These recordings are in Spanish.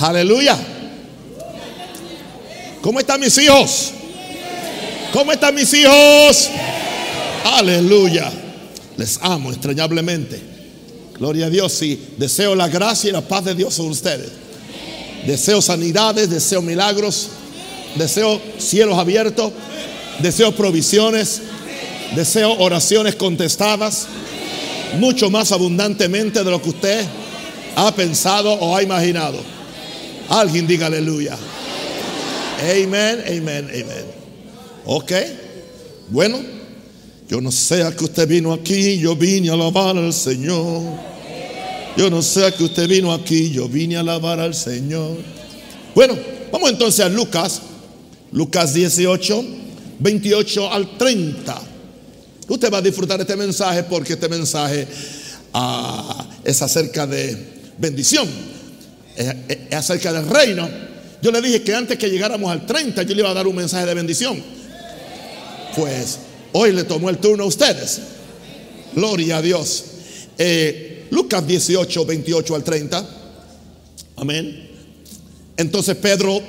Aleluya. ¿Cómo están mis hijos? ¿Cómo están mis hijos? Aleluya. Les amo extrañablemente. Gloria a Dios. Y deseo la gracia y la paz de Dios sobre ustedes. Deseo sanidades, deseo milagros, deseo cielos abiertos, deseo provisiones, deseo oraciones contestadas, mucho más abundantemente de lo que usted ha pensado o ha imaginado. Alguien diga aleluya. Amén, amén, amén. Ok. Bueno, yo no sé a que usted vino aquí, yo vine a alabar al Señor. Yo no sé a que usted vino aquí, yo vine a alabar al Señor. Bueno, vamos entonces a Lucas, Lucas 18, 28 al 30. Usted va a disfrutar este mensaje porque este mensaje ah, es acerca de bendición, es, acerca del reino. Yo le dije que antes que llegáramos al 30 yo le iba a dar un mensaje de bendición. Pues hoy le tomó el turno a ustedes. Gloria a Dios. Eh, Lucas 18, 28 al 30. Amén. Entonces Pedro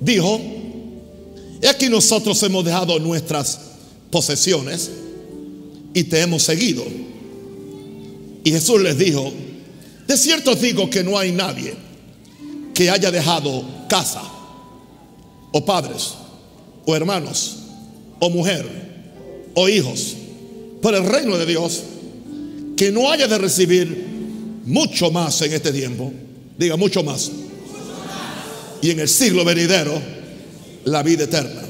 dijo, y aquí nosotros hemos dejado nuestras posesiones y te hemos seguido. Y Jesús les dijo, de cierto os digo que no hay nadie que haya dejado casa, o padres, o hermanos, o mujer, o hijos, por el reino de Dios, que no haya de recibir mucho más en este tiempo, diga mucho más, y en el siglo venidero, la vida eterna.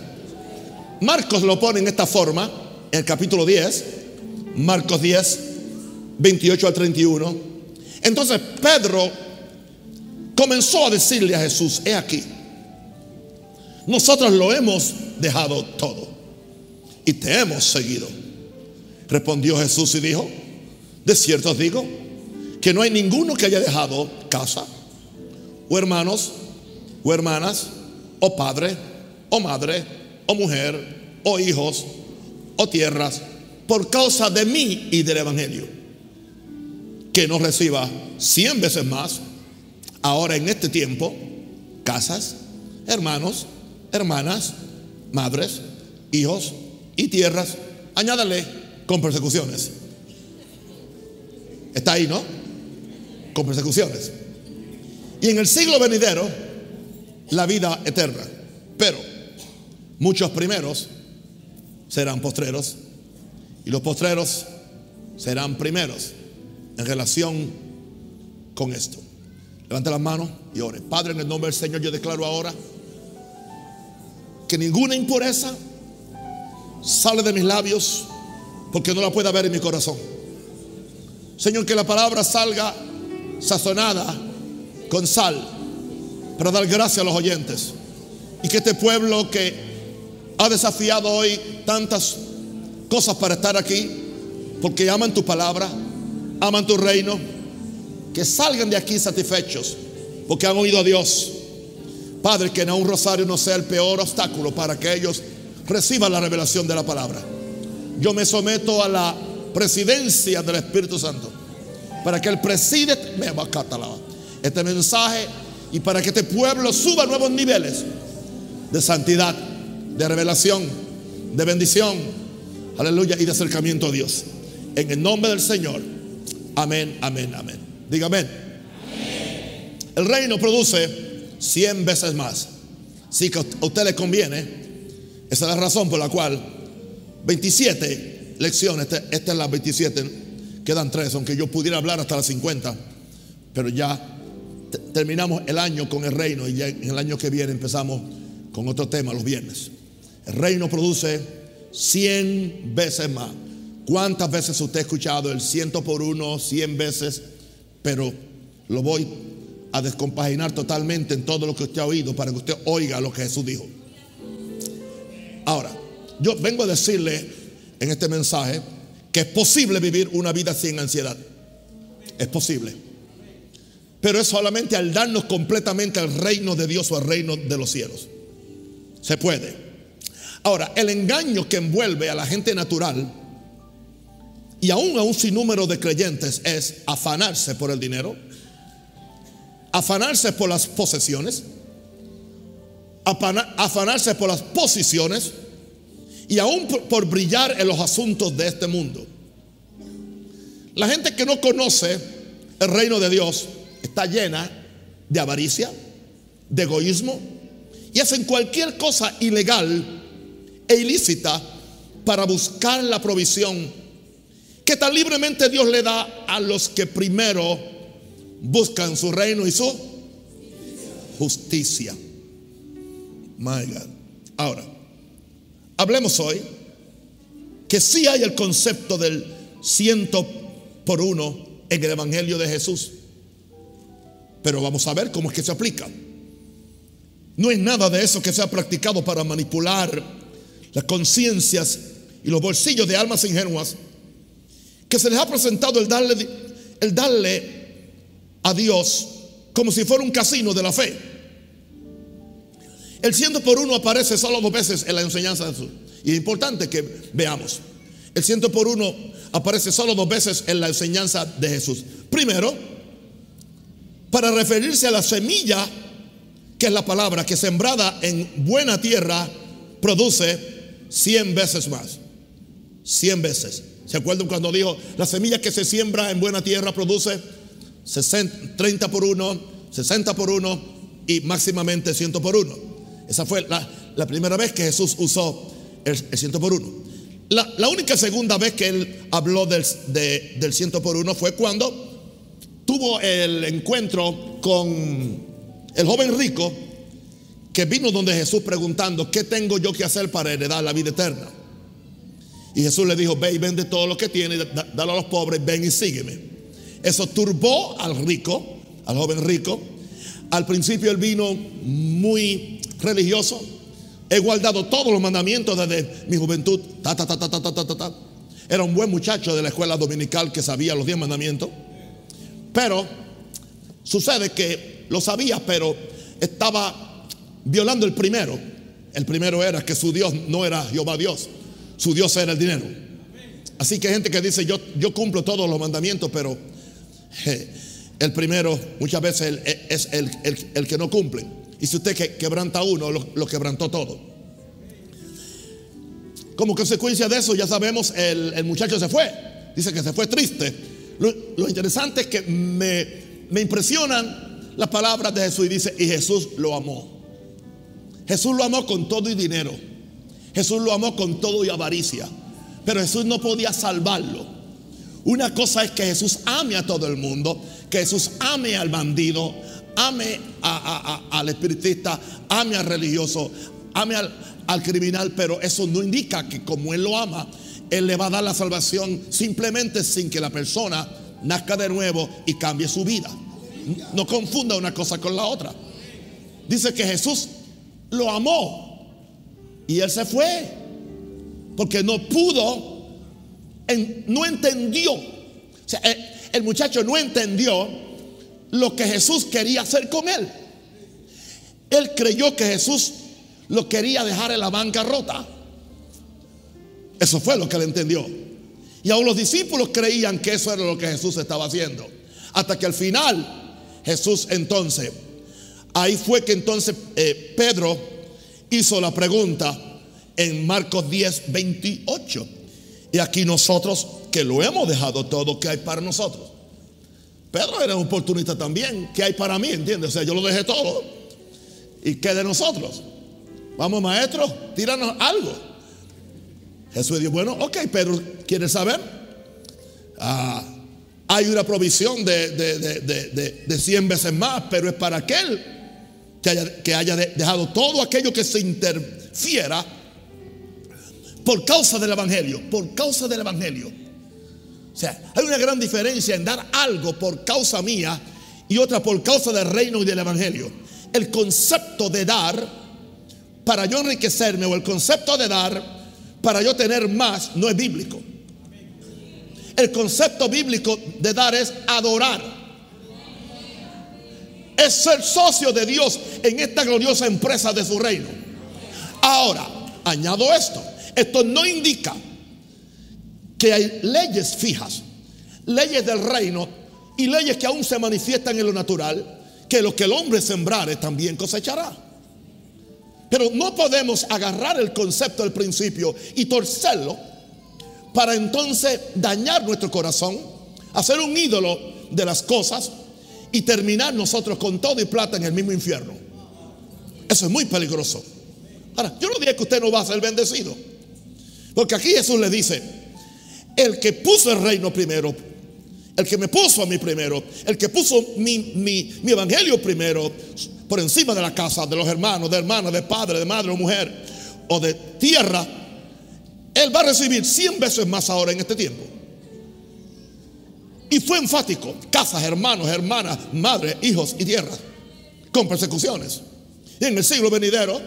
Marcos lo pone en esta forma, en el capítulo 10, Marcos 10, 28 al 31. Entonces Pedro comenzó a decirle a Jesús, he aquí, nosotros lo hemos dejado todo y te hemos seguido. Respondió Jesús y dijo, de cierto os digo que no hay ninguno que haya dejado casa, o hermanos, o hermanas, o padre, o madre, o mujer, o hijos, o tierras, por causa de mí y del Evangelio, que no reciba cien veces más, ahora en este tiempo, casas, hermanos, hermanas, madres, hijos y tierras, añádale con persecuciones. Está ahí, ¿no? Con persecuciones. Y en el siglo venidero, la vida eterna. Pero muchos primeros serán postreros y los postreros serán primeros en relación con esto. Levante las manos y ore. Padre, en el nombre del Señor, yo declaro ahora que ninguna impureza sale de mis labios porque no la pueda ver en mi corazón. Señor, que la palabra salga sazonada con sal para dar gracia a los oyentes. Y que este pueblo que ha desafiado hoy tantas cosas para estar aquí, porque aman tu palabra, aman tu reino, que salgan de aquí satisfechos, porque han oído a Dios. Padre, que en un rosario no sea el peor obstáculo para que ellos reciban la revelación de la palabra. Yo me someto a la presidencia del Espíritu Santo para que Él preside este mensaje y para que este pueblo suba a nuevos niveles de santidad, de revelación, de bendición, aleluya, y de acercamiento a Dios. En el nombre del Señor, amén, amén, amén. Diga amén. El reino produce 100 veces más. Si a usted le conviene, esa es la razón por la cual 27 lecciones, esta, es la 27, quedan 3, aunque yo pudiera hablar hasta las 50, pero ya terminamos el año con el reino y ya en el año que viene empezamos con otro tema los viernes. El reino produce 100 veces más. ¿Cuántas veces usted ha escuchado el ciento por uno, 100 veces? Pero lo voy a descompaginar totalmente en todo lo que usted ha oído para que usted oiga lo que Jesús dijo. Ahora, yo vengo a decirle en este mensaje que es posible vivir una vida sin ansiedad. Es posible. Pero es solamente al darnos completamente al reino de Dios o al reino de los cielos. Se puede. Ahora, el engaño que envuelve a la gente natural y aún a un sinnúmero de creyentes es afanarse por el dinero, afanarse por las posesiones, afanarse por las posiciones y aún por, brillar en los asuntos de este mundo. La gente que no conoce el reino de Dios está llena de avaricia, de egoísmo y hacen cualquier cosa ilegal e ilícita para buscar la provisión que tan libremente Dios le da a los que primero buscan su reino y su justicia. My God. Ahora, hablemos hoy que sí hay el concepto del ciento por uno en el Evangelio de Jesús. Pero vamos a ver cómo es que se aplica. No es nada de eso que se ha practicado para manipular las conciencias y los bolsillos de almas ingenuas que se les ha presentado el darle, el darle a Dios como si fuera un casino de la fe. El ciento por uno aparece solo dos veces en la enseñanza de Jesús. Y es importante que veamos. El ciento por uno aparece solo dos veces en la enseñanza de Jesús. Primero, para referirse a la semilla, que es la palabra que sembrada en buena tierra produce cien veces más. Cien veces. ¿Se acuerdan cuando dijo, la semilla que se siembra en buena tierra produce 30 por 1, 60 por 1 y máximamente 100 por 1? Esa fue la, primera vez que Jesús usó el, 100 por 1. La, única segunda vez que él habló del, del 100 por 1 fue cuando tuvo el encuentro con el joven rico que vino donde Jesús preguntando, ¿qué tengo yo que hacer para heredar la vida eterna? Y Jesús le dijo, ve y vende todo lo que tiene, dale a los pobres, ven y sígueme. Eso turbó al rico, al joven rico. Al principio él vino muy religioso. He guardado todos los mandamientos desde mi juventud. Era un buen muchacho de la escuela dominical que sabía los diez mandamientos. Pero sucede que lo sabía, pero estaba violando el primero. El primero era que su Dios no era Jehová Dios su Dios era el dinero. Así que hay gente que dice, yo, yo cumplo todos los mandamientos, pero el primero muchas veces es el, que no cumple. Y si usted quebranta uno, lo, quebrantó todo. Como consecuencia de eso, ya sabemos, el, muchacho se fue. Dice que se fue triste. Lo, interesante es que me, me impresionan las palabras de Jesús y dice, y Jesús lo amó. Jesús lo amó con todo y dinero. Jesús lo amó con todo y avaricia, pero Jesús no podía salvarlo. Una cosa es que Jesús ame a todo el mundo, que Jesús ame al bandido, ame al espiritista, ame al religioso, ame al, al criminal, pero eso no indica que como Él lo ama, Él le va a dar la salvación simplemente sin que la persona nazca de nuevo y cambie su vida. No confunda una cosa con la otra. Dice que Jesús lo amó y él se fue. Porque no pudo, no entendió. El muchacho no entendió lo que Jesús quería hacer con él. Él creyó que Jesús lo quería dejar en la bancarrota. Eso fue lo que él entendió. Y aún los discípulos creían que eso era lo que Jesús estaba haciendo. Hasta que al final Jesús entonces, ahí fue que entonces eh, Pedro hizo la pregunta en Marcos 10, 28. Y aquí nosotros que lo hemos dejado todo, ¿qué hay para nosotros? Pedro era un oportunista también, ¿qué hay para mí? ¿Entiendes? O sea, yo lo dejé todo. ¿Y qué de nosotros? Vamos, maestro, tíranos algo. Jesús dijo, bueno, ok, Pedro, ¿quieres saber? Ah, hay una provisión de, de, de, 100 veces más, pero es para aquel que haya, que haya dejado todo aquello que se interfiera por causa del Evangelio, por causa del Evangelio. O sea, hay una gran diferencia en dar algo por causa mía y otra por causa del reino y del Evangelio. El concepto de dar para yo enriquecerme o el concepto de dar para yo tener más no es bíblico. El concepto bíblico de dar es adorar es ser socio de Dios en esta gloriosa empresa de su reino. Ahora, añado esto, esto no indica que hay leyes fijas, leyes del reino y leyes que aún se manifiestan en lo natural, que lo que el hombre sembrare también cosechará. Pero no podemos agarrar el concepto del principio y torcerlo para entonces dañar nuestro corazón, hacer un ídolo de las cosas y terminar nosotros con todo y plata en el mismo infierno. Eso es muy peligroso. Ahora, yo no digo que usted no va a ser bendecido. Porque aquí Jesús le dice, el que puso el reino primero, el que me puso a mí primero, el que puso mi, evangelio primero, por encima de la casa, de los hermanos, de hermanas, de padre, de madre o mujer, o de tierra, él va a recibir cien veces más ahora en este tiempo. Y fue enfático, casas, hermanos, hermanas, madre, hijos y tierra, con persecuciones. Y en el siglo venidero,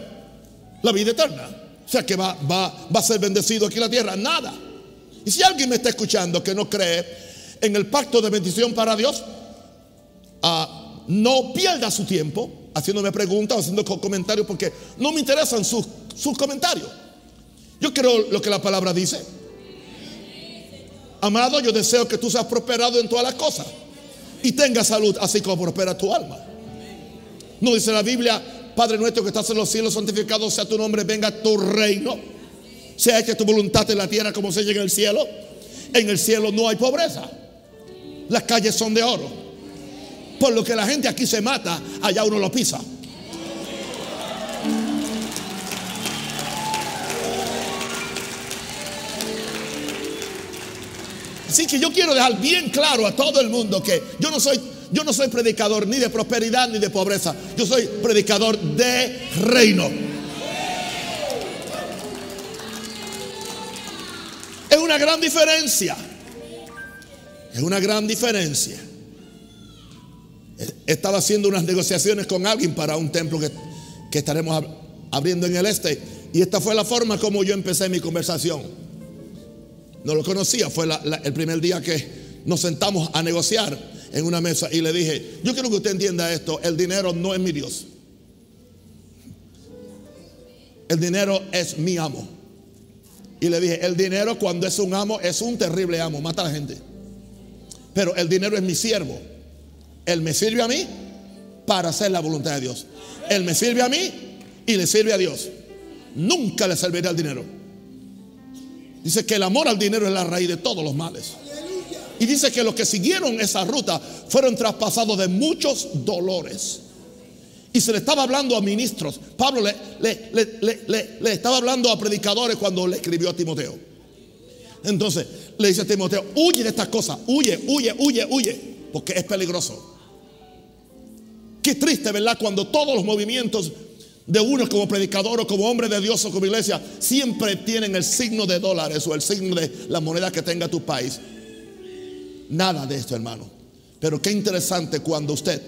la vida eterna. O sea que va, va, va a ser bendecido aquí la tierra. Nada. Y si alguien me está escuchando que no cree en el pacto de bendición para Dios, ah, no pierda su tiempo haciéndome preguntas o haciendo comentarios porque no me interesan sus, sus comentarios. Yo creo lo que la palabra dice. Amado, yo deseo que tú seas prosperado en todas las cosas y tengas salud así como prospera tu alma. No dice la Biblia, Padre nuestro que estás en los cielos, santificado sea tu nombre, venga tu reino. Sea hecha tu voluntad en la tierra como se llega en el cielo. En el cielo no hay pobreza. Las calles son de oro. Por lo que la gente aquí se mata, allá uno lo pisa. Así que yo quiero dejar bien claro a todo el mundo que yo no soy yo no soy predicador ni de prosperidad ni de pobreza. Yo soy predicador de reino. Es una gran diferencia. Es una gran diferencia. Estaba haciendo unas negociaciones con alguien para un templo que, estaremos abriendo en el este. Y esta fue la forma como yo empecé mi conversación. No lo conocía, fue el primer día que nos sentamos a negociar en una mesa y le dije, yo quiero que usted entienda esto, el dinero no es mi Dios. El dinero es mi amo. Y le dije, el dinero cuando es un amo es un terrible amo, mata a la gente. Pero el dinero es mi siervo. Él me sirve a mí para hacer la voluntad de Dios. Él me sirve a mí y le sirve a Dios. Nunca le servirá el dinero. Dice que el amor al dinero es la raíz de todos los males. Y dice que los que siguieron esa ruta fueron traspasados de muchos dolores. Y se le estaba hablando a ministros. Pablo le, le, estaba hablando a predicadores cuando le escribió a Timoteo. Entonces le dice a Timoteo, huye de estas cosas, huye, huye, huye, huye, porque es peligroso. Qué triste, ¿verdad? Cuando todos los movimientos de uno como predicador o como hombre de Dios o como iglesia siempre tienen el signo de dólares o el signo de la moneda que tenga tu país. Nada de esto, hermano. Pero qué interesante cuando usted,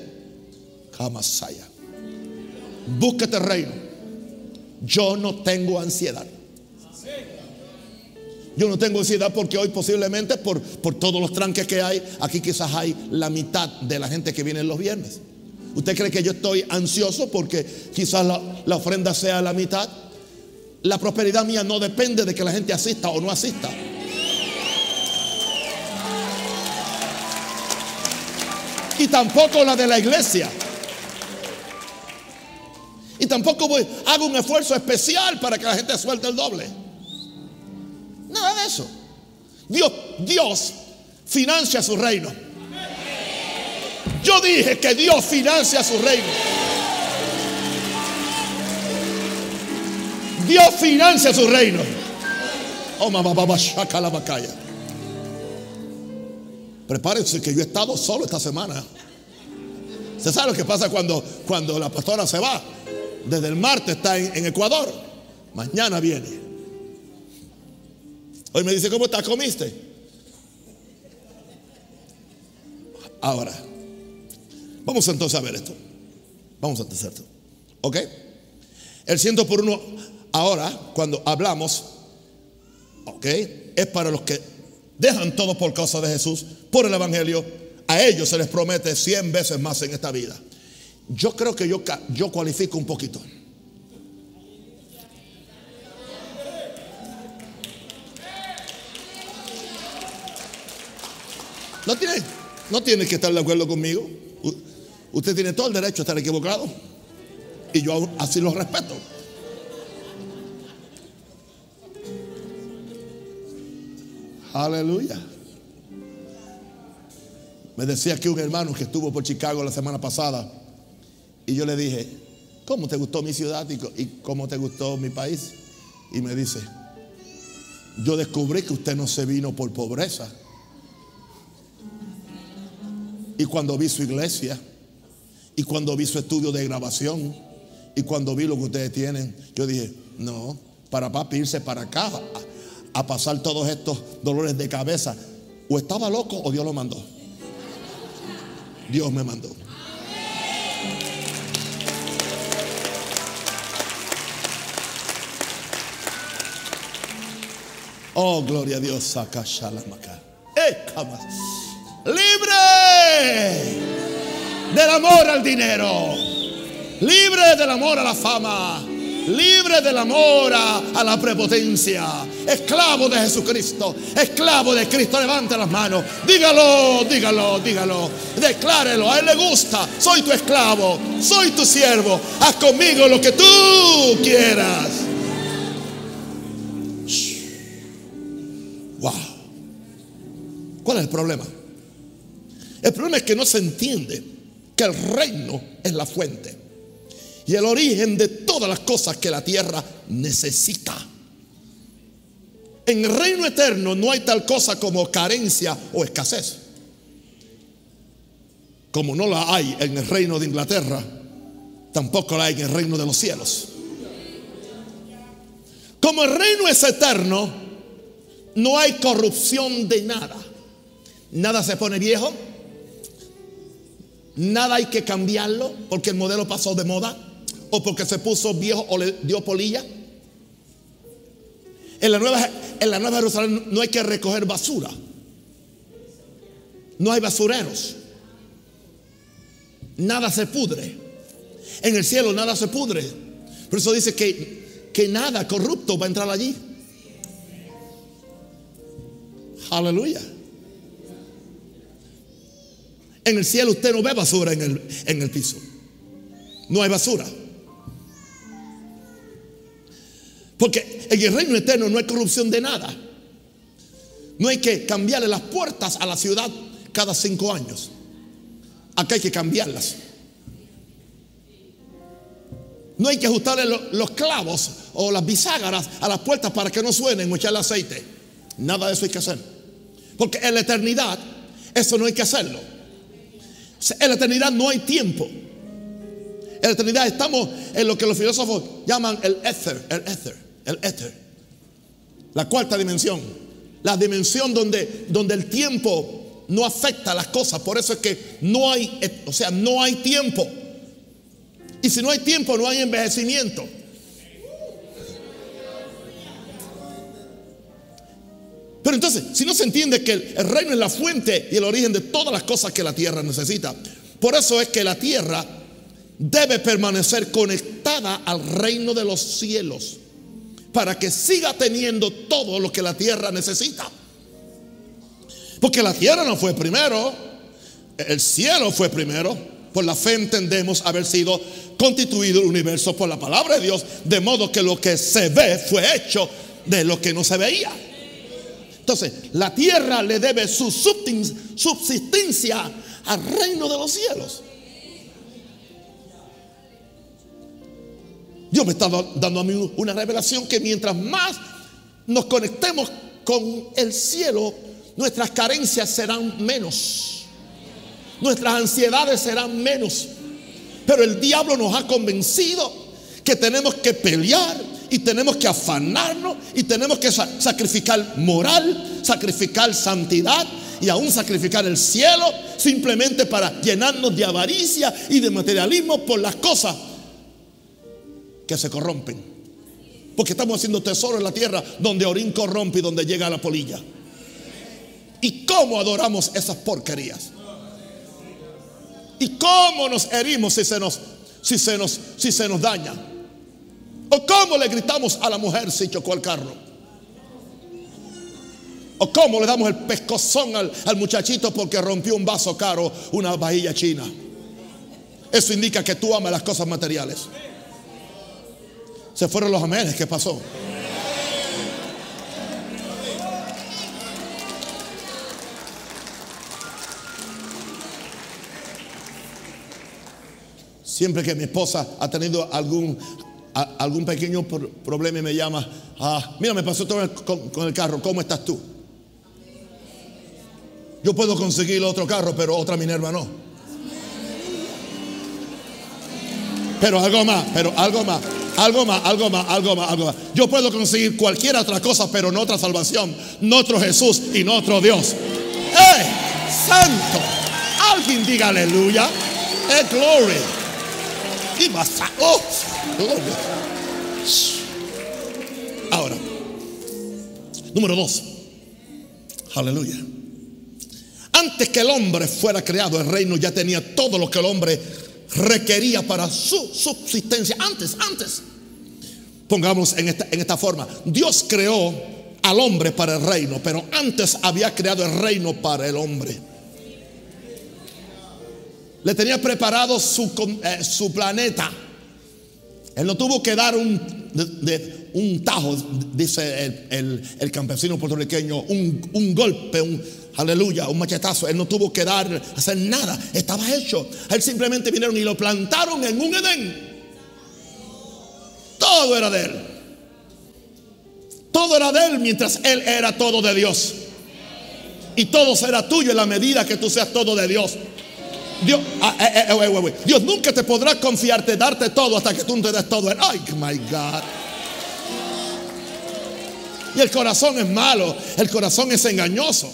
Kamasaya, búsquete reino. Yo no tengo ansiedad. Yo no tengo ansiedad porque hoy posiblemente por, por todos los tranques que hay, aquí quizás hay la mitad de la gente que viene los viernes. ¿Usted cree que yo estoy ansioso porque quizás la, ofrenda sea la mitad? La prosperidad mía no depende de que la gente asista o no asista. Y tampoco la de la iglesia. Y tampoco hago un esfuerzo especial para que la gente suelte el doble. Nada de eso. Dios, Dios financia su reino. Yo dije que Dios financia su reino. Dios financia su reino. Oh, mamá, mamá, la bacaya. Prepárense que yo he estado solo esta semana. ¿Se sabe lo que pasa cuando, cuando la pastora se va? Desde el martes está en Ecuador. Mañana viene. Hoy me dice, ¿cómo estás? ¿Comiste? Ahora, vamos entonces a ver esto. Vamos a hacer esto. ¿Ok? El ciento por uno, ahora, cuando hablamos, ¿ok? Es para los que dejan todo por causa de Jesús, por el Evangelio. A ellos se les promete cien veces más en esta vida. Yo creo que yo, yo cualifico un poquito. No tiene, no que estar de acuerdo conmigo. Usted tiene todo el derecho a estar equivocado. Y yo así lo respeto. Aleluya. Me decía que un hermano que estuvo por Chicago la semana pasada y yo le dije, ¿cómo te gustó mi ciudad y cómo te gustó mi país? Y me dice, yo descubrí que usted no se vino por pobreza. Y cuando vi su iglesia, y cuando vi su estudio de grabación, y cuando vi lo que ustedes tienen, yo dije, no, para papi irse para acá a pasar todos estos dolores de cabeza. O estaba loco o Dios lo mandó. Dios me mandó. Oh, gloria a Dios. Saca ¡Eh, Libre del amor al dinero. Libre del amor a la fama libre del amor a, la prepotencia, esclavo de Jesucristo, esclavo de Cristo. Levante las manos, dígalo, dígalo, dígalo, declárelo. A Él le gusta, soy tu esclavo, soy tu siervo, haz conmigo lo que tú quieras. Wow. ¿Cuál es el problema? El problema es que no se entiende que el reino es la fuente y el origen de todas las cosas que la tierra necesita. En el reino eterno no hay tal cosa como carencia o escasez. Como no la hay en el reino de Inglaterra, tampoco la hay en el reino de los cielos. Como el reino es eterno, no hay corrupción de nada. Nada se pone viejo. Nada hay que cambiarlo porque el modelo pasó de moda o porque se puso viejo o le dio polilla. En la nueva, en la nueva Jerusalén no hay que recoger basura. No hay basureros. Nada se pudre. En el cielo nada se pudre. Por eso dice que, que nada corrupto va a entrar allí. Aleluya. En el cielo usted no ve basura en el, en el piso. No hay basura. Porque en el reino eterno no hay corrupción de nada. No hay que cambiarle las puertas a la ciudad cada cinco años. Acá hay que cambiarlas. No hay que ajustarle los clavos o las bisagras a las puertas para que no suenen o echarle aceite. Nada de eso hay que hacer. Porque en la eternidad eso no hay que hacerlo. En la eternidad no hay tiempo. En la eternidad estamos en lo que los filósofos llaman el ether, el ether el éter. La cuarta dimensión. La dimensión donde, donde el tiempo no afecta a las cosas. Por eso es que no hay, o sea, no hay tiempo. Y si no hay tiempo, no hay envejecimiento. Pero entonces, si no se entiende que el, reino es la fuente y el origen de todas las cosas que la tierra necesita, por eso es que la tierra debe permanecer conectada al reino de los cielos para que siga teniendo todo lo que la tierra necesita. Porque la tierra no fue primero, el cielo fue primero. Por la fe entendemos haber sido constituido el universo por la palabra de Dios, de modo que lo que se ve fue hecho de lo que no se veía. Entonces, la tierra le debe su subsistencia al reino de los cielos. Dios me está dando a mí una revelación que mientras más nos conectemos con el cielo, nuestras carencias serán menos. Nuestras ansiedades serán menos. Pero el diablo nos ha convencido que tenemos que pelear y tenemos que afanarnos y tenemos que sacrificar moral, sacrificar santidad y aún sacrificar el cielo simplemente para llenarnos de avaricia y de materialismo por las cosas que se corrompen. Porque estamos haciendo tesoro en la tierra donde Orín corrompe y donde llega la polilla. ¿Y cómo adoramos esas porquerías? ¿Y cómo nos herimos si se nos, si se nos, si se nos daña? ¿O cómo le gritamos a la mujer si chocó el carro? ¿O cómo le damos el pescozón al, al muchachito porque rompió un vaso caro, una vajilla china? Eso indica que tú amas las cosas materiales. Se fueron los amenes. ¿Qué pasó? Siempre que mi esposa ha tenido algún, algún pequeño problema y me llama, ah, mira, me pasó todo con, el carro, ¿cómo estás tú? Yo puedo conseguir otro carro, pero otra Minerva no. Pero algo más, pero algo más, algo más, algo más, algo más, algo más. Yo puedo conseguir cualquier otra cosa, pero no otra salvación, no otro Jesús y no otro Dios. ¡Eh! ¡Santo! Alguien diga aleluya. ¡Eh, gloria! Oh, Ahora, número dos. Aleluya. Antes que el hombre fuera creado, el reino ya tenía todo lo que el hombre requería para su subsistencia. Antes, antes. Pongamos en esta, en esta forma. Dios creó al hombre para el reino, pero antes había creado el reino para el hombre le tenía preparado su, eh, su planeta. Él no tuvo que dar un, un tajo, dice el, campesino puertorriqueño, un, un, golpe, un aleluya, un machetazo. Él no tuvo que dar, hacer nada, estaba hecho. Él simplemente vinieron y lo plantaron en un Edén. Todo era de él. Todo era de él mientras él era todo de Dios. Y todo será tuyo en la medida que tú seas todo de Dios. Dios, ah, eh, eh, eh, Dios nunca te podrá confiarte, darte todo hasta que tú te des todo. Ay, my God. Y el corazón es malo, el corazón es engañoso.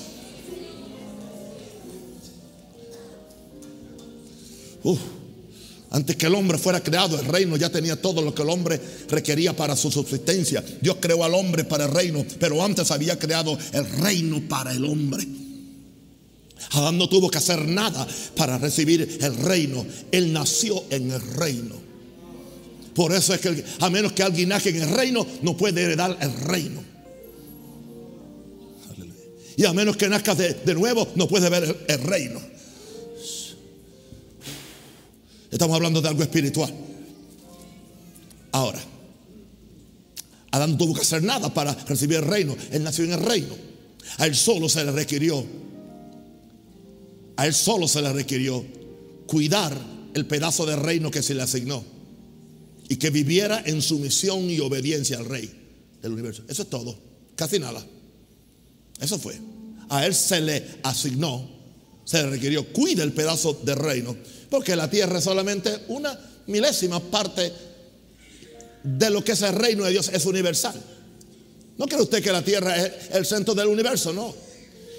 antes que el hombre fuera creado, el reino ya tenía todo lo que el hombre requería para su subsistencia. Dios creó al hombre para el reino, pero antes había creado el reino para el hombre. Adán no tuvo que hacer nada para recibir el reino. Él nació en el reino. Por eso es que a menos que alguien nace en el reino, no puede heredar el reino. Y a menos que nazca de, nuevo, no puede ver el, reino. Estamos hablando de algo espiritual. Ahora, Adán no tuvo que hacer nada para recibir el reino. Él nació en el reino. A él solo se le requirió a él solo se le requirió cuidar el pedazo de reino que se le asignó y que viviera en sumisión y obediencia al rey del universo. Eso es todo, casi nada. Eso fue. A él se le asignó, se le requirió, cuide el pedazo de reino, porque la tierra es solamente una milésima parte de lo que es el reino de Dios, es universal. ¿No cree usted que la tierra es el centro del universo? No.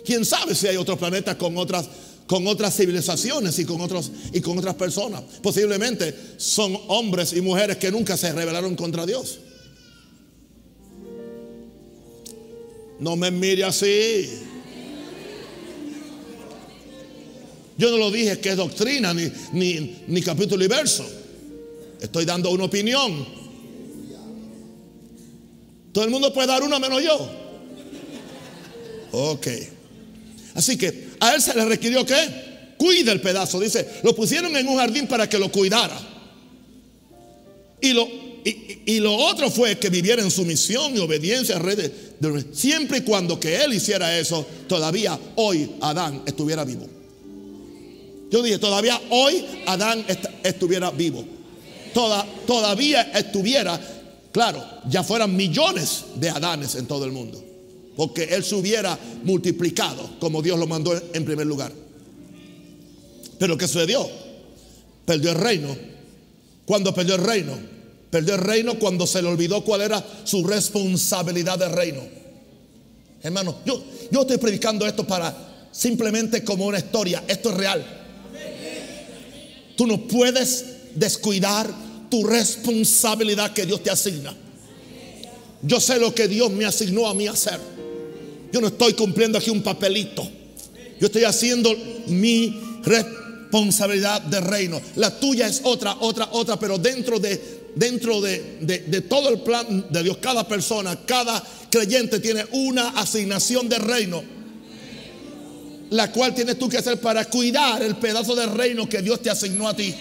¿Quién sabe si hay otros planetas con otras con otras civilizaciones y con, otros, y con otras personas. Posiblemente son hombres y mujeres que nunca se rebelaron contra Dios. No me mire así. Yo no lo dije que es doctrina ni, ni, ni capítulo y verso. Estoy dando una opinión. Todo el mundo puede dar una menos yo. Ok. Así que a él se le requirió que cuide el pedazo. Dice, lo pusieron en un jardín para que lo cuidara. Y lo, y, lo otro fue que viviera en sumisión y obediencia al rey de, siempre y cuando que él hiciera eso, todavía hoy Adán estuviera vivo. Yo dije, todavía hoy Adán estuviera vivo. Toda, todavía estuviera, claro, ya fueran millones de Adanes en todo el mundo porque él se hubiera multiplicado como Dios lo mandó en primer lugar. Pero ¿qué sucedió? Perdió el reino. ¿Cuándo perdió el reino? Perdió el reino cuando se le olvidó cuál era su responsabilidad de reino. Hermano, yo, yo estoy predicando esto para simplemente como una historia. Esto es real. Tú no puedes descuidar tu responsabilidad que Dios te asigna. Yo sé lo que Dios me asignó a mí hacer. Yo no estoy cumpliendo aquí un papelito. Yo estoy haciendo mi responsabilidad de reino. La tuya es otra, otra, otra, pero dentro de dentro de, de, todo el plan de Dios, cada persona, cada creyente tiene una asignación de reino, la cual tienes tú que hacer para cuidar el pedazo de reino que Dios te asignó a ti.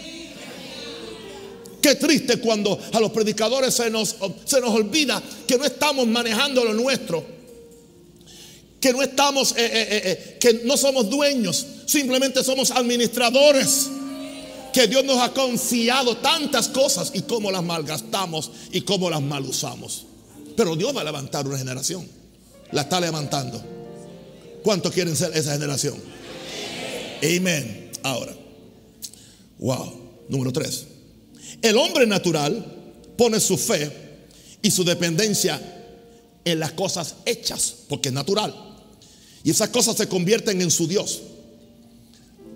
Qué triste cuando a los predicadores se nos, se nos olvida que no estamos manejando lo nuestro. Que no estamos, eh, eh, eh, que no somos dueños, simplemente somos administradores. Que Dios nos ha confiado tantas cosas y cómo las malgastamos y cómo las mal usamos. Pero Dios va a levantar una generación. La está levantando. ¿Cuántos quieren ser esa generación? Amén. Ahora, wow. Número tres. El hombre natural pone su fe y su dependencia en las cosas hechas, porque es natural. Y esas cosas se convierten en su Dios.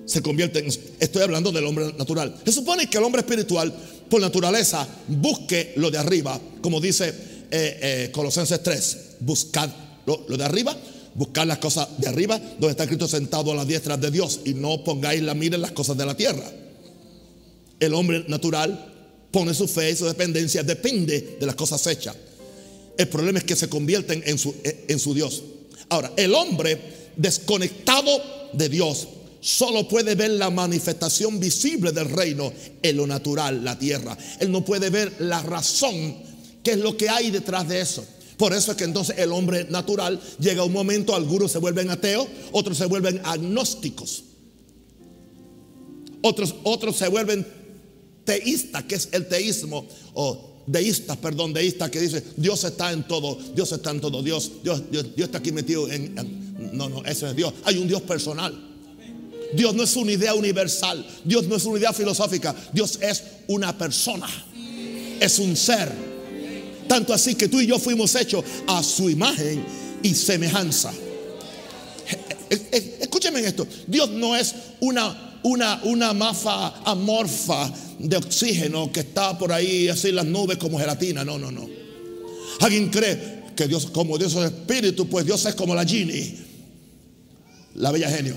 Se convierten, estoy hablando del hombre natural. Se supone que el hombre espiritual, por naturaleza, busque lo de arriba, como dice eh, eh, Colosenses 3, buscad lo, de arriba, buscar las cosas de arriba, donde está escrito sentado a la diestra de Dios, y no pongáis la mira en las cosas de la tierra. El hombre natural pone su fe y su dependencia, depende de las cosas hechas. El problema es que se convierten en su Dios. Ahora, el hombre desconectado de Dios solo puede ver la manifestación visible del reino en lo natural, la tierra. Él no puede ver la razón, que es lo que hay detrás de eso. Por eso es que entonces el hombre natural llega a un momento, algunos se vuelven ateos, otros se vuelven agnósticos. Otros, otros se vuelven teístas, que es el teísmo, o deístas, perdón, deístas que dice Dios está en todo, Dios está en todo, Dios, Dios, Dios, está aquí metido en, en, no, no, eso es Dios. Hay un Dios personal. Dios no es una idea universal, Dios no es una idea filosófica, Dios es una persona, es un ser. Tanto así que tú y yo fuimos hechos a su imagen y semejanza. Escúcheme esto, Dios no es una, una, una mafa amorfa de oxígeno que está por ahí así las nubes como gelatina. No, no, no. Alguien cree que Dios, como Dios es espíritu, pues Dios es como la genie, la bella genio,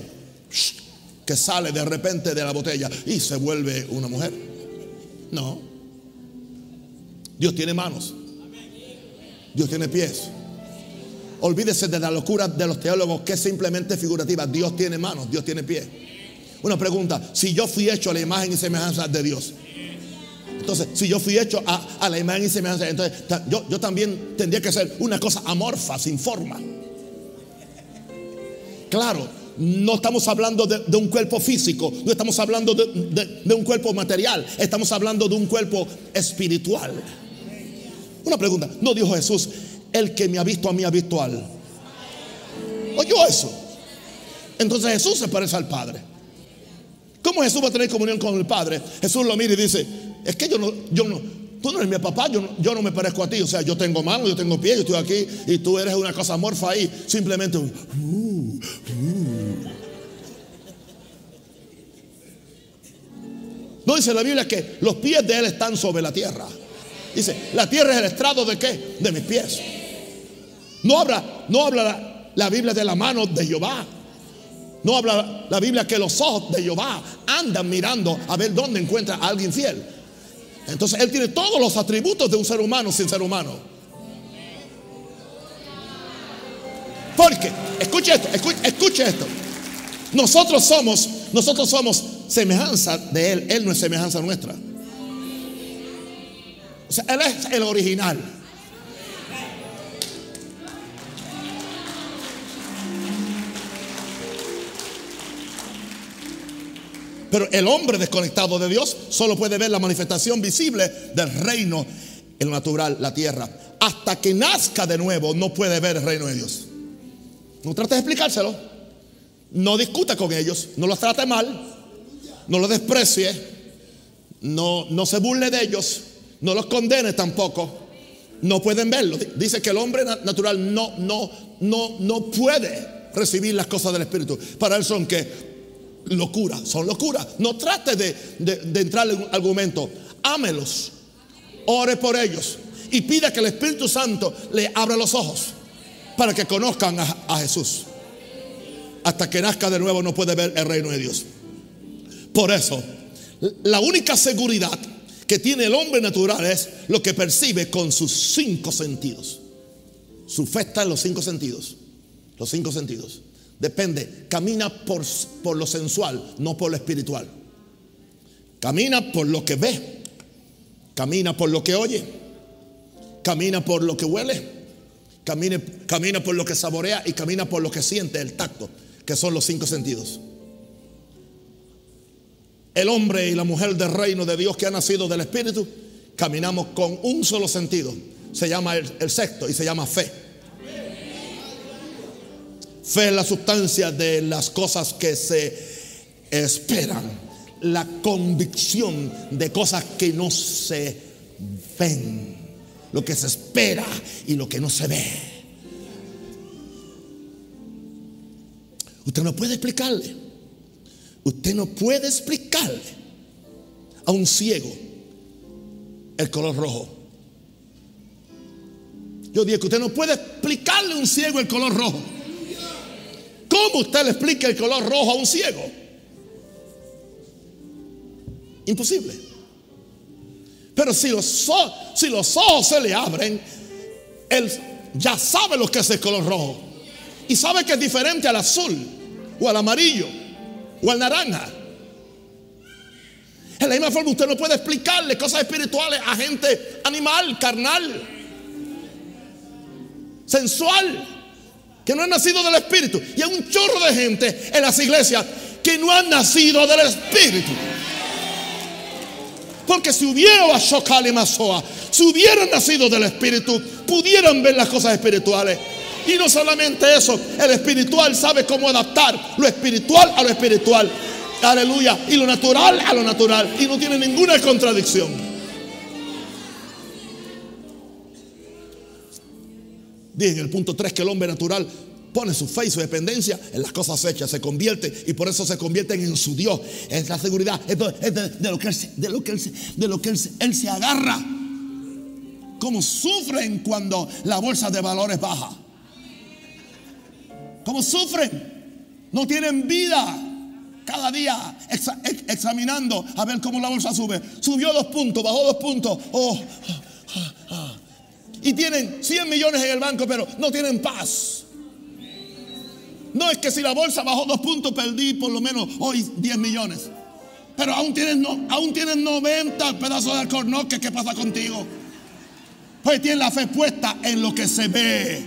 que sale de repente de la botella y se vuelve una mujer. No. Dios tiene manos. Dios tiene pies. Olvídese de la locura de los teólogos que es simplemente figurativa. Dios tiene manos, Dios tiene pies. Una pregunta, si yo fui hecho a la imagen y semejanza de Dios, entonces si yo fui hecho a, la imagen y semejanza, entonces yo, yo, también tendría que ser una cosa amorfa, sin forma. Claro, no estamos hablando de, un cuerpo físico, no estamos hablando de, de un cuerpo material, estamos hablando de un cuerpo espiritual. Una pregunta, ¿no dijo Jesús, el que me ha visto a mí ha visto al... ¿Oyó eso? Entonces Jesús se parece al Padre. ¿Cómo Jesús va a tener comunión con el Padre? Jesús lo mira y dice, es que yo no, yo no, tú no eres mi papá, yo no, yo no me parezco a ti. O sea, yo tengo manos, yo tengo pies, yo estoy aquí y tú eres una cosa morfa ahí. Simplemente un... Uh, uh. No dice la Biblia que los pies de Él están sobre la tierra. Dice, la tierra es el estrado de qué? De mis pies. No habla, no habla la, la Biblia de la mano de Jehová. No habla la Biblia que los ojos de Jehová andan mirando a ver dónde encuentra a alguien fiel. Entonces Él tiene todos los atributos de un ser humano sin ser humano. Porque, escuche esto, escuche, esto. Nosotros somos, nosotros somos semejanza de Él. Él no es semejanza nuestra. O sea, Él es el original. Pero el hombre desconectado de Dios solo puede ver la manifestación visible del reino en lo natural, la tierra. Hasta que nazca de nuevo no puede ver el reino de Dios. No trate de explicárselo. No discuta con ellos. No los trate mal. No los desprecie. No, no se burle de ellos. No los condene tampoco. No pueden verlo. Dice que el hombre natural no, no, no, no puede recibir las cosas del Espíritu. Para él son que locura, son locuras. No trate de, de, entrar en un argumento. Ámelos, ore por ellos y pida que el Espíritu Santo le abra los ojos para que conozcan a, a Jesús. Hasta que nazca de nuevo no puede ver el reino de Dios. Por eso, la única seguridad que tiene el hombre natural es lo que percibe con sus cinco sentidos. Su fe está en los cinco sentidos. Los cinco sentidos. Depende, camina por, por lo sensual, no por lo espiritual. Camina por lo que ve. Camina por lo que oye, camina por lo que huele, camina, por lo que saborea y camina por lo que siente, el tacto, que son los cinco sentidos. El hombre y la mujer del reino de Dios que ha nacido del Espíritu, caminamos con un solo sentido. Se llama el, el sexto y se llama fe. Fe es la sustancia de las cosas que se esperan. La convicción de cosas que no se ven. Lo que se espera y lo que no se ve. Usted no puede explicarle. Usted no puede explicarle a un ciego el color rojo. Yo dije que usted no puede explicarle a un ciego el color rojo. ¿Cómo usted le explica el color rojo a un ciego? Imposible. Pero si los, ojos se le abren, él ya sabe lo que es el color rojo. Y sabe que es diferente al azul o al amarillo o al naranja. En la misma forma usted no puede explicarle cosas espirituales a gente animal, carnal, sensual, que no ha nacido del Espíritu. Y hay un chorro de gente en las iglesias que no han nacido del Espíritu. Porque si hubiera y Masoa, si hubieran nacido del Espíritu, pudieran ver las cosas espirituales. Y no solamente eso, el espiritual sabe cómo adaptar lo espiritual a lo espiritual. Aleluya. Y lo natural a lo natural. Y no tiene ninguna contradicción. Dije en el punto 3 que el hombre natural pone su fe y su dependencia en las cosas hechas, se convierte y por eso se convierten en su Dios. Es la seguridad, es de, lo que, él, de lo que, de lo que él, se agarra. Como sufren cuando la bolsa de valores baja. Como sufren. No tienen vida. Cada día examinando a ver cómo la bolsa sube. Subió dos puntos, bajó dos puntos. Oh, oh, y tienen 100 millones en el banco, pero no tienen paz. No es que si la bolsa bajó dos puntos, perdí por lo menos hoy 10 millones. Pero aún tienes, no, aún tienes 90 pedazos de alcornoque. ¿Qué pasa contigo? Pues tienes la fe puesta en lo que se ve.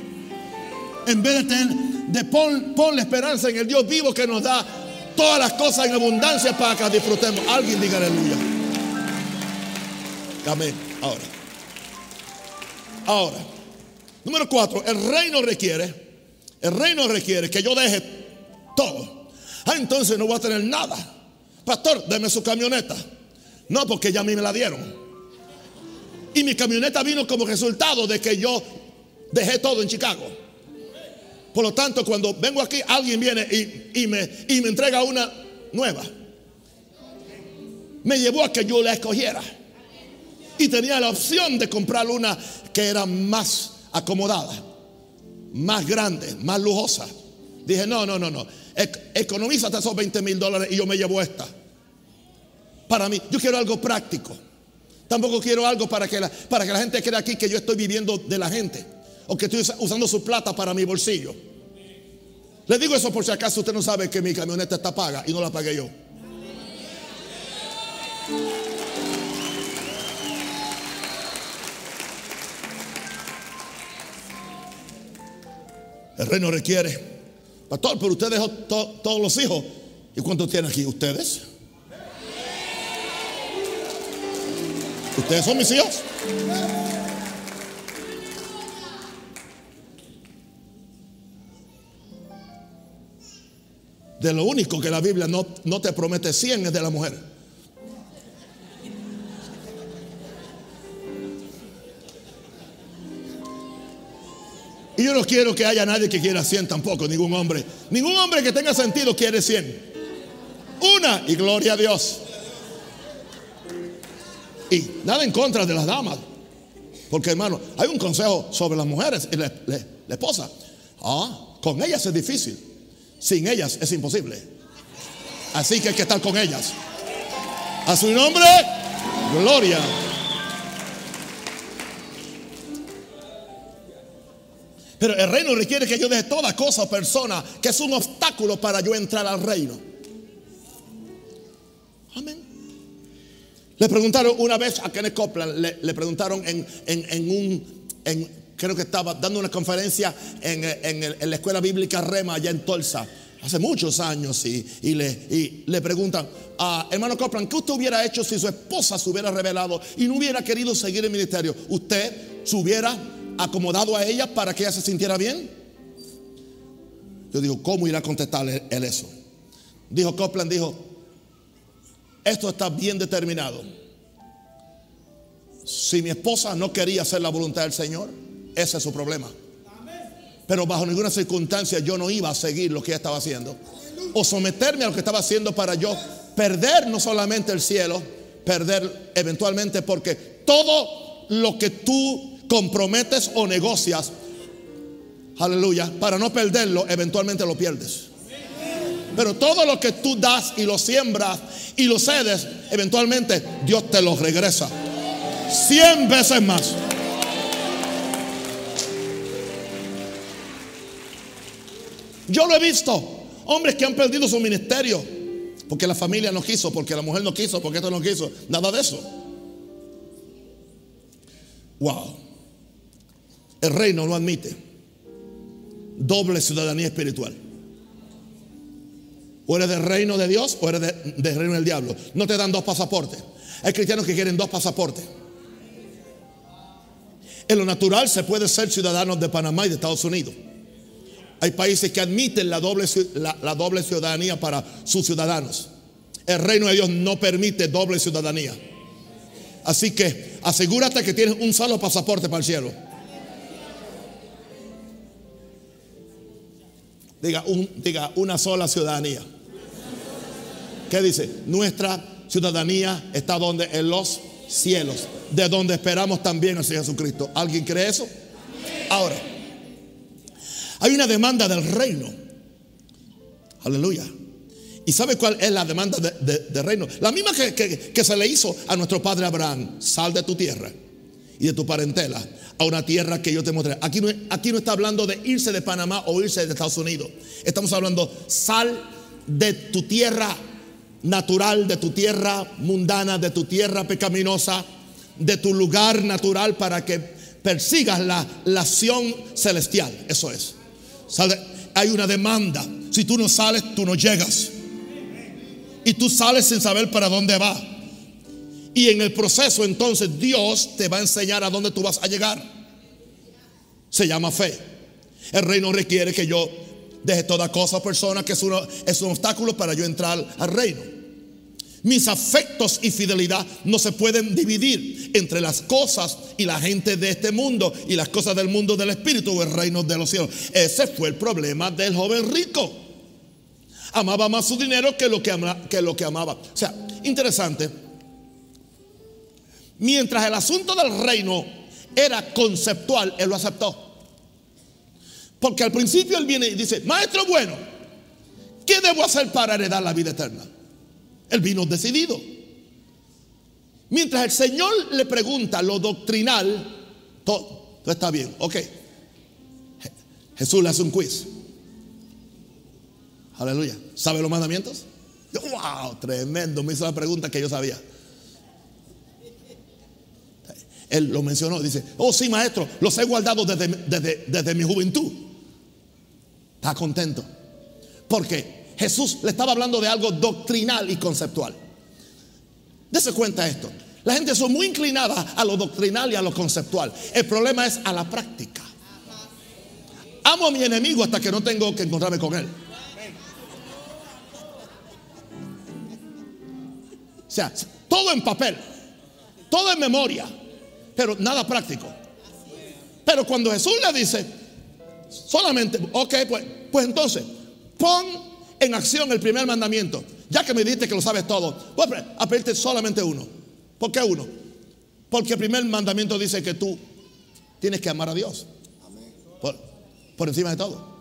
En vez de tener, de pon, la esperanza en el Dios vivo que nos da todas las cosas en abundancia para que disfrutemos. Alguien diga aleluya. Amén. Ahora. Ahora. Número cuatro. El reino requiere el reino requiere que yo deje todo. Ah, entonces no voy a tener nada. Pastor, deme su camioneta. No, porque ya a mí me la dieron. Y mi camioneta vino como resultado de que yo dejé todo en Chicago. Por lo tanto, cuando vengo aquí, alguien viene y, me, y me entrega una nueva. Me llevó a que yo la escogiera. Y tenía la opción de comprar una que era más acomodada más grande, más lujosa. Dije, no, no, no, no. Economízate esos 20 mil dólares y yo me llevo esta. Para mí, yo quiero algo práctico. Tampoco quiero algo para que la, para que la gente crea aquí que yo estoy viviendo de la gente. O que estoy usando su plata para mi bolsillo. Le digo eso por si acaso usted no sabe que mi camioneta está paga y no la pagué yo. El reino requiere. Pastor, pero usted dejó todos los hijos. ¿Y cuántos tienen aquí? ¿Ustedes? ¿Ustedes son mis hijos? De lo único que la Biblia no, no te promete 100 es de la mujer. Yo no quiero que haya nadie que quiera 100 tampoco, ningún hombre. Ningún hombre que tenga sentido quiere 100. Una y gloria a Dios. Y nada en contra de las damas. Porque hermano, hay un consejo sobre las mujeres y la, esposa. Ah, con ellas es difícil. Sin ellas es imposible. Así que hay que estar con ellas. A su nombre, gloria. Pero el reino requiere que yo deje toda cosa o persona que es un obstáculo para yo entrar al reino. Amén. Le preguntaron una vez a Kenneth Copeland, le, preguntaron en, en- un, creo que estaba dando una conferencia en, la escuela bíblica Rema allá en Tulsa, hace muchos años, y, y le, y le preguntan, a hermano Copeland, ¿qué usted hubiera hecho si su esposa se hubiera revelado y no hubiera querido seguir el ministerio? ¿Usted se hubiera acomodado a ella para que ella se sintiera bien? Yo digo, ¿cómo irá a contestarle él eso? Dijo Copeland, dijo, esto está bien determinado. Si mi esposa no quería hacer la voluntad del Señor, ese es su problema. Pero bajo ninguna circunstancia yo no iba a seguir lo que ella estaba haciendo. O someterme a lo que estaba haciendo para yo perder no solamente el cielo, perder eventualmente porque todo lo que tú comprometes o negocias, aleluya, para no perderlo, eventualmente lo pierdes. Pero todo lo que tú das y lo siembras y lo cedes, eventualmente Dios te lo regresa. Cien veces más. Yo lo he visto. Hombres que han perdido su ministerio. Porque la familia no quiso, porque la mujer no quiso, porque esto no quiso. Nada de eso. Wow. El reino no admite doble ciudadanía espiritual. O eres del reino de Dios o eres de- del reino del diablo. No te dan dos pasaportes. Hay cristianos que quieren dos pasaportes. En lo natural se puede ser ciudadano de Panamá y de Estados Unidos. Hay países que admiten la doble, la, la doble ciudadanía para sus ciudadanos. El reino de Dios no permite doble ciudadanía. Así que asegúrate que tienes un solo pasaporte para el cielo. Diga, un- diga una sola ciudadanía. ¿Qué dice? Nuestra ciudadanía está donde? En los cielos, de donde esperamos también al Señor Jesucristo. ¿Alguien cree eso? Ahora, hay una demanda del reino. Aleluya. ¿Y sabe cuál es la demanda de- de- del reino? La misma que- que se le hizo a nuestro padre Abraham. Sal de tu tierra y de tu parentela a una tierra que yo te mostraré. Aquí no, aquí no está hablando de irse de Panamá o irse de Estados Unidos. Estamos hablando, sal de tu tierra natural, de tu tierra mundana, de tu tierra pecaminosa, de tu lugar natural para que persigas la, la acción celestial. Eso es. Sal hay una demanda. Si tú no sales, tú no llegas. Y tú sales sin saber para dónde va. Y en el proceso entonces Dios te va a enseñar a dónde tú vas a llegar. Se llama fe. El reino requiere que yo deje toda cosa o persona que es, es un obstáculo para yo entrar al reino. Mis afectos y fidelidad no se pueden dividir entre las cosas y la gente de este mundo y las cosas del mundo del espíritu o el reino de los cielos. Ese fue el problema del joven rico. Amaba más su dinero que lo que, que lo que amaba. O sea, interesante. Mientras el asunto del reino era conceptual, él lo aceptó. Porque al principio él viene y dice, maestro bueno, ¿qué debo hacer para heredar la vida eterna? Él vino decidido. Mientras el Señor le pregunta lo doctrinal, todo, está bien, ok. Je- Jesús le hace un quiz. Aleluya. ¿Sabe los mandamientos? Wow, tremendo. Me hizo la pregunta que yo sabía. Él lo mencionó, dice, oh sí, maestro, los he guardado desde, desde- desde mi juventud. Está contento. Porque Jesús le estaba hablando de algo doctrinal y conceptual. Dese cuenta esto. La gente son muy inclinada a lo doctrinal y a lo conceptual. El problema es a la práctica. Amo a mi enemigo hasta que no tengo que encontrarme con él. O sea, todo en papel, todo en memoria, pero nada práctico. Pero cuando Jesús le dice, solamente, ok, pues, pues entonces, pon en acción el primer mandamiento. Ya que me dijiste que lo sabes todo, voy a pedirte solamente uno. ¿Por qué uno? Porque el primer mandamiento dice que tú tienes que amar a Dios. Por, por encima de todo.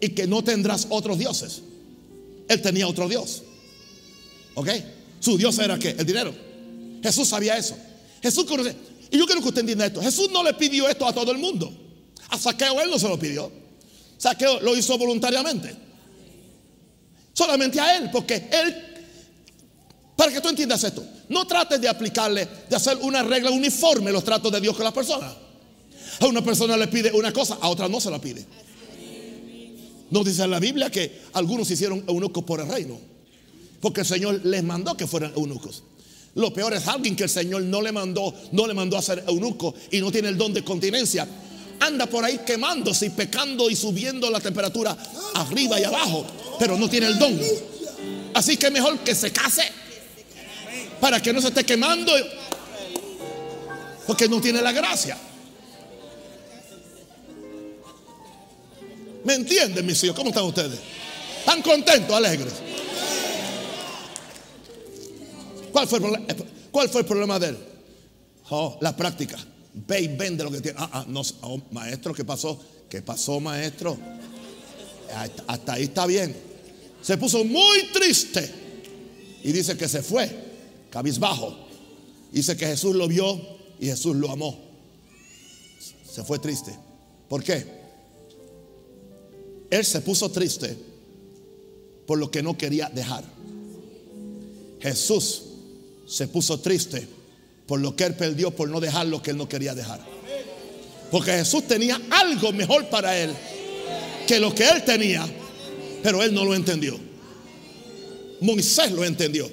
Y que no tendrás otros dioses. Él tenía otro Dios. ¿Ok? Su Dios era qué? El dinero. Jesús sabía eso. Jesús conoce. Y yo quiero que usted entienda esto. Jesús no le pidió esto a todo el mundo. A Saqueo él no se lo pidió. Saqueo lo hizo voluntariamente. Solamente a él, porque él Para que tú entiendas esto, no trates de aplicarle, de hacer una regla uniforme los tratos de Dios con las personas. A una persona le pide una cosa, a otra no se la pide. Nos dice en la Biblia que algunos hicieron eunucos por el reino, porque el Señor les mandó que fueran eunucos. Lo peor es alguien que el Señor no le mandó, no le mandó a ser eunuco y no tiene el don de continencia. Anda por ahí quemándose y pecando y subiendo la temperatura arriba y abajo, pero no tiene el don. Así que mejor que se case para que no se esté quemando, porque no tiene la gracia. ¿Me entienden, mis hijos? ¿Cómo están ustedes? ¿Están contentos, alegres? ¿Cuál fue el problema, ¿Cuál fue el problema de él? Oh, la práctica. Ve y vende lo que tiene. Ah, ah, no, oh, maestro, ¿qué pasó? ¿Qué pasó, maestro? Hasta ahí está bien. Se puso muy triste y dice que se fue, cabizbajo. Dice que Jesús lo vio y Jesús lo amó. Se fue triste. ¿Por qué? Él se puso triste por lo que no quería dejar. Jesús se puso triste por lo que él perdió por no dejar lo que él no quería dejar. Porque Jesús tenía algo mejor para él que lo que él tenía, pero él no lo entendió. Moisés lo entendió.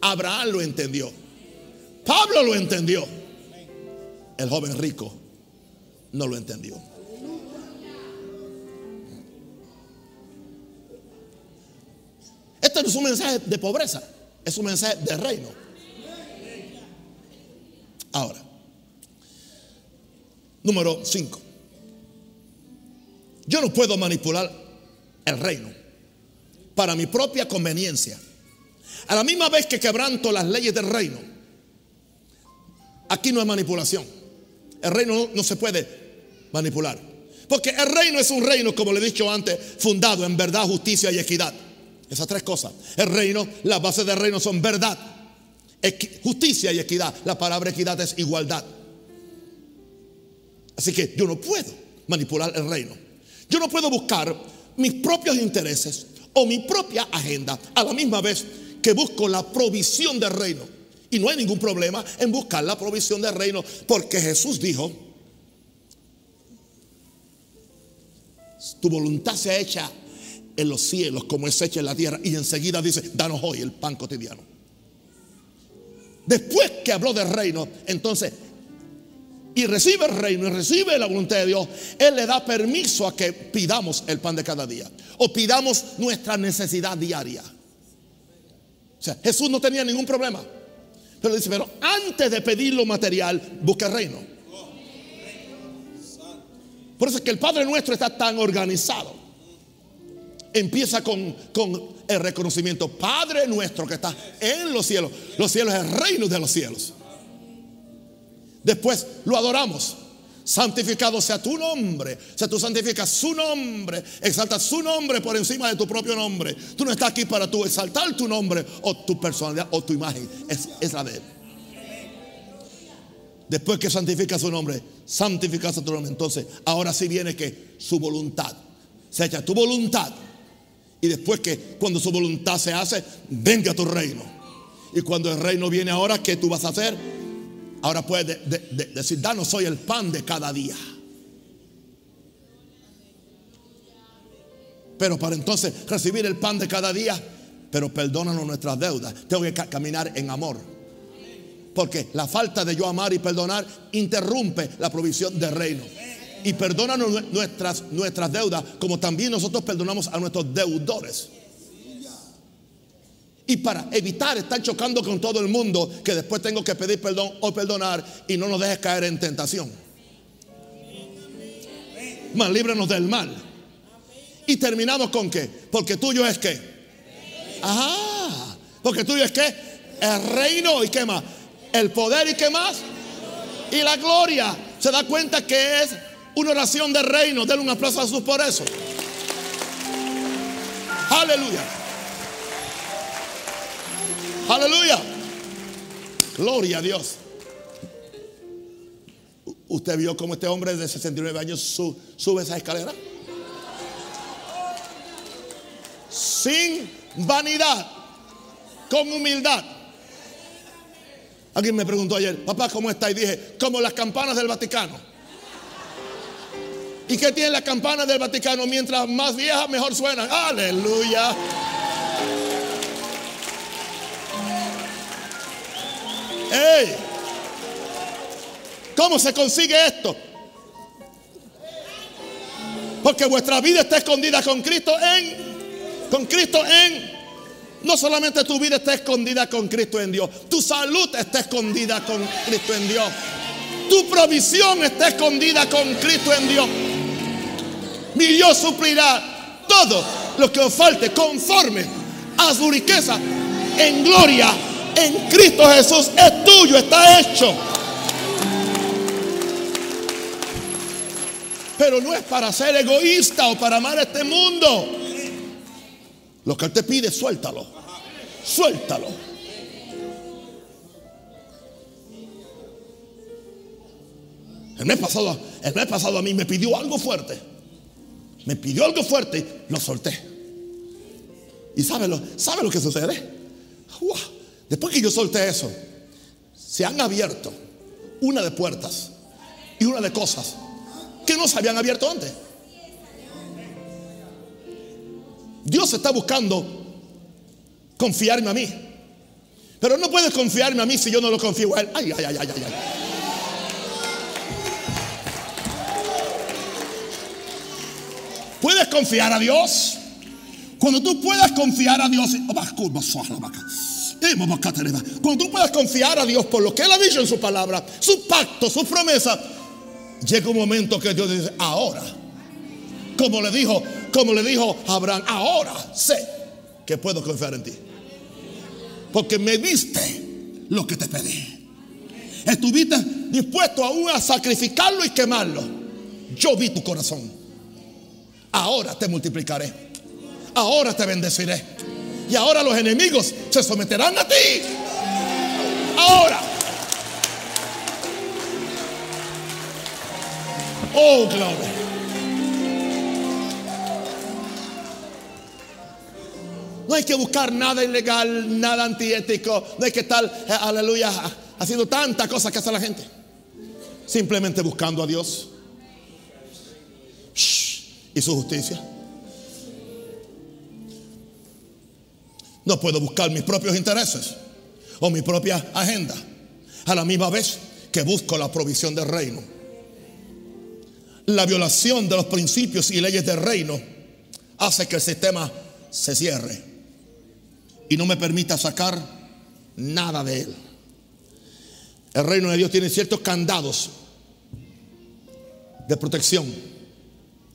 Abraham lo entendió. Pablo lo entendió. El joven rico no lo entendió. Este no es un mensaje de pobreza, es un mensaje de reino. Ahora, número 5. Yo no puedo manipular el reino para mi propia conveniencia. A la misma vez que quebranto las leyes del reino, aquí no hay manipulación. El reino no, no se puede manipular. Porque el reino es un reino, como le he dicho antes, fundado en verdad, justicia y equidad. Esas tres cosas. El reino, las bases del reino son verdad, justicia y equidad. La palabra equidad es igualdad. Así que yo no puedo manipular el reino. Yo no puedo buscar mis propios intereses o mi propia agenda a la misma vez que busco la provisión del reino. Y no hay ningún problema en buscar la provisión del reino porque Jesús dijo, tu voluntad se ha hecha en los cielos como es hecha en la tierra. Y enseguida dice, danos hoy el pan cotidiano. Después que habló del reino, entonces, y recibe el reino y recibe la voluntad de Dios, Él le da permiso a que pidamos el pan de cada día. O pidamos nuestra necesidad diaria. O sea, Jesús no tenía ningún problema. Pero dice, pero antes de pedir lo material, busca el reino. Por eso es que el Padre nuestro está tan organizado empieza con, el reconocimiento. Padre nuestro que está en los cielos. Los cielos es el reino de los cielos. Después lo adoramos. Santificado sea tu nombre. O sea, tú santificas su nombre. Exaltas su nombre por encima de tu propio nombre. Tú no estás aquí para tú exaltar tu nombre o tu personalidad o tu imagen. Es, es la de Él. Después que santifica su nombre, santificas tu nombre. Entonces, ahora sí viene que su voluntad. Se echa tu voluntad y después que cuando su voluntad se hace, venga tu reino. Y cuando el reino viene ahora, ¿qué tú vas a hacer? Ahora puedes decir, danos hoy el pan de cada día. Pero para entonces recibir el pan de cada día, pero perdónanos nuestras deudas. Tengo que caminar en amor. Porque la falta de yo amar y perdonar interrumpe la provisión del reino y perdónanos nuestras, nuestras deudas, como también nosotros perdonamos a nuestros deudores. Y para evitar estar chocando con todo el mundo, que después tengo que pedir perdón o perdonar y no nos dejes caer en tentación. Más líbranos del mal. Y terminamos con qué? Porque tuyo es qué. Ajá. Porque tuyo es qué? El reino y qué más. El poder y qué más. Y la gloria. Se da cuenta que es una oración de reino. Denle un aplauso a Jesús por eso. Aleluya. Aleluya. Gloria a Dios. ¿Usted vio cómo este hombre de 69 años sube esa escalera? Sin vanidad. con humildad. Alguien me preguntó ayer, papá, ¿cómo está? Y dije, como las campanas del Vaticano. ¿Y qué tiene las campanas del Vaticano? Mientras más viejas, mejor suenan. Aleluya. ¡Ey! ¿Cómo se consigue esto? Porque vuestra vida está escondida con Cristo en. Con Cristo en. No solamente tu vida está escondida con Cristo en Dios, tu salud está escondida con Cristo en Dios. Tu provisión está escondida con Cristo en Dios. Mi Dios suplirá todo lo que os falte conforme a su riqueza en gloria en Cristo Jesús. Es tuyo, está hecho. Pero no es para ser egoísta o para amar a este mundo. Lo que Él te pide, suéltalo. Suéltalo. El mes pasado, el mes pasado a mí me pidió algo fuerte. Me pidió algo fuerte, lo solté. ¿Y sabe lo, lo que sucede? Después que yo solté eso, se han abierto una de puertas y una de cosas que no se habían abierto antes. Dios está buscando confiarme a mí. Pero no puede confiarme a mí si yo no lo confío a Él. Ay, ay, ay, ay, ay. ¿Puedes confiar a Dios? Cuando tú puedas confiar a Dios, cuando tú puedas confiar a Dios por lo que Él ha dicho en su palabra, su pacto, su promesa, llega un momento que Dios dice, ahora, como le dijo, como le dijo Abraham, ahora sé que puedo confiar en ti. Porque me diste lo que te pedí. Estuviste dispuesto aún a sacrificarlo y quemarlo. Yo vi tu corazón. Ahora te multiplicaré. Ahora te bendeciré. Y ahora los enemigos se someterán a ti. Ahora. Oh, gloria. No hay que buscar nada ilegal, nada antiético. No hay que estar, eh, aleluya, haciendo tantas cosas que hace la gente. Simplemente buscando a Dios y su justicia. No puedo buscar mis propios intereses o mi propia agenda a la misma vez que busco la provisión del reino. La violación de los principios y leyes del reino hace que el sistema se cierre y no me permita sacar nada de él. El reino de Dios tiene ciertos candados de protección,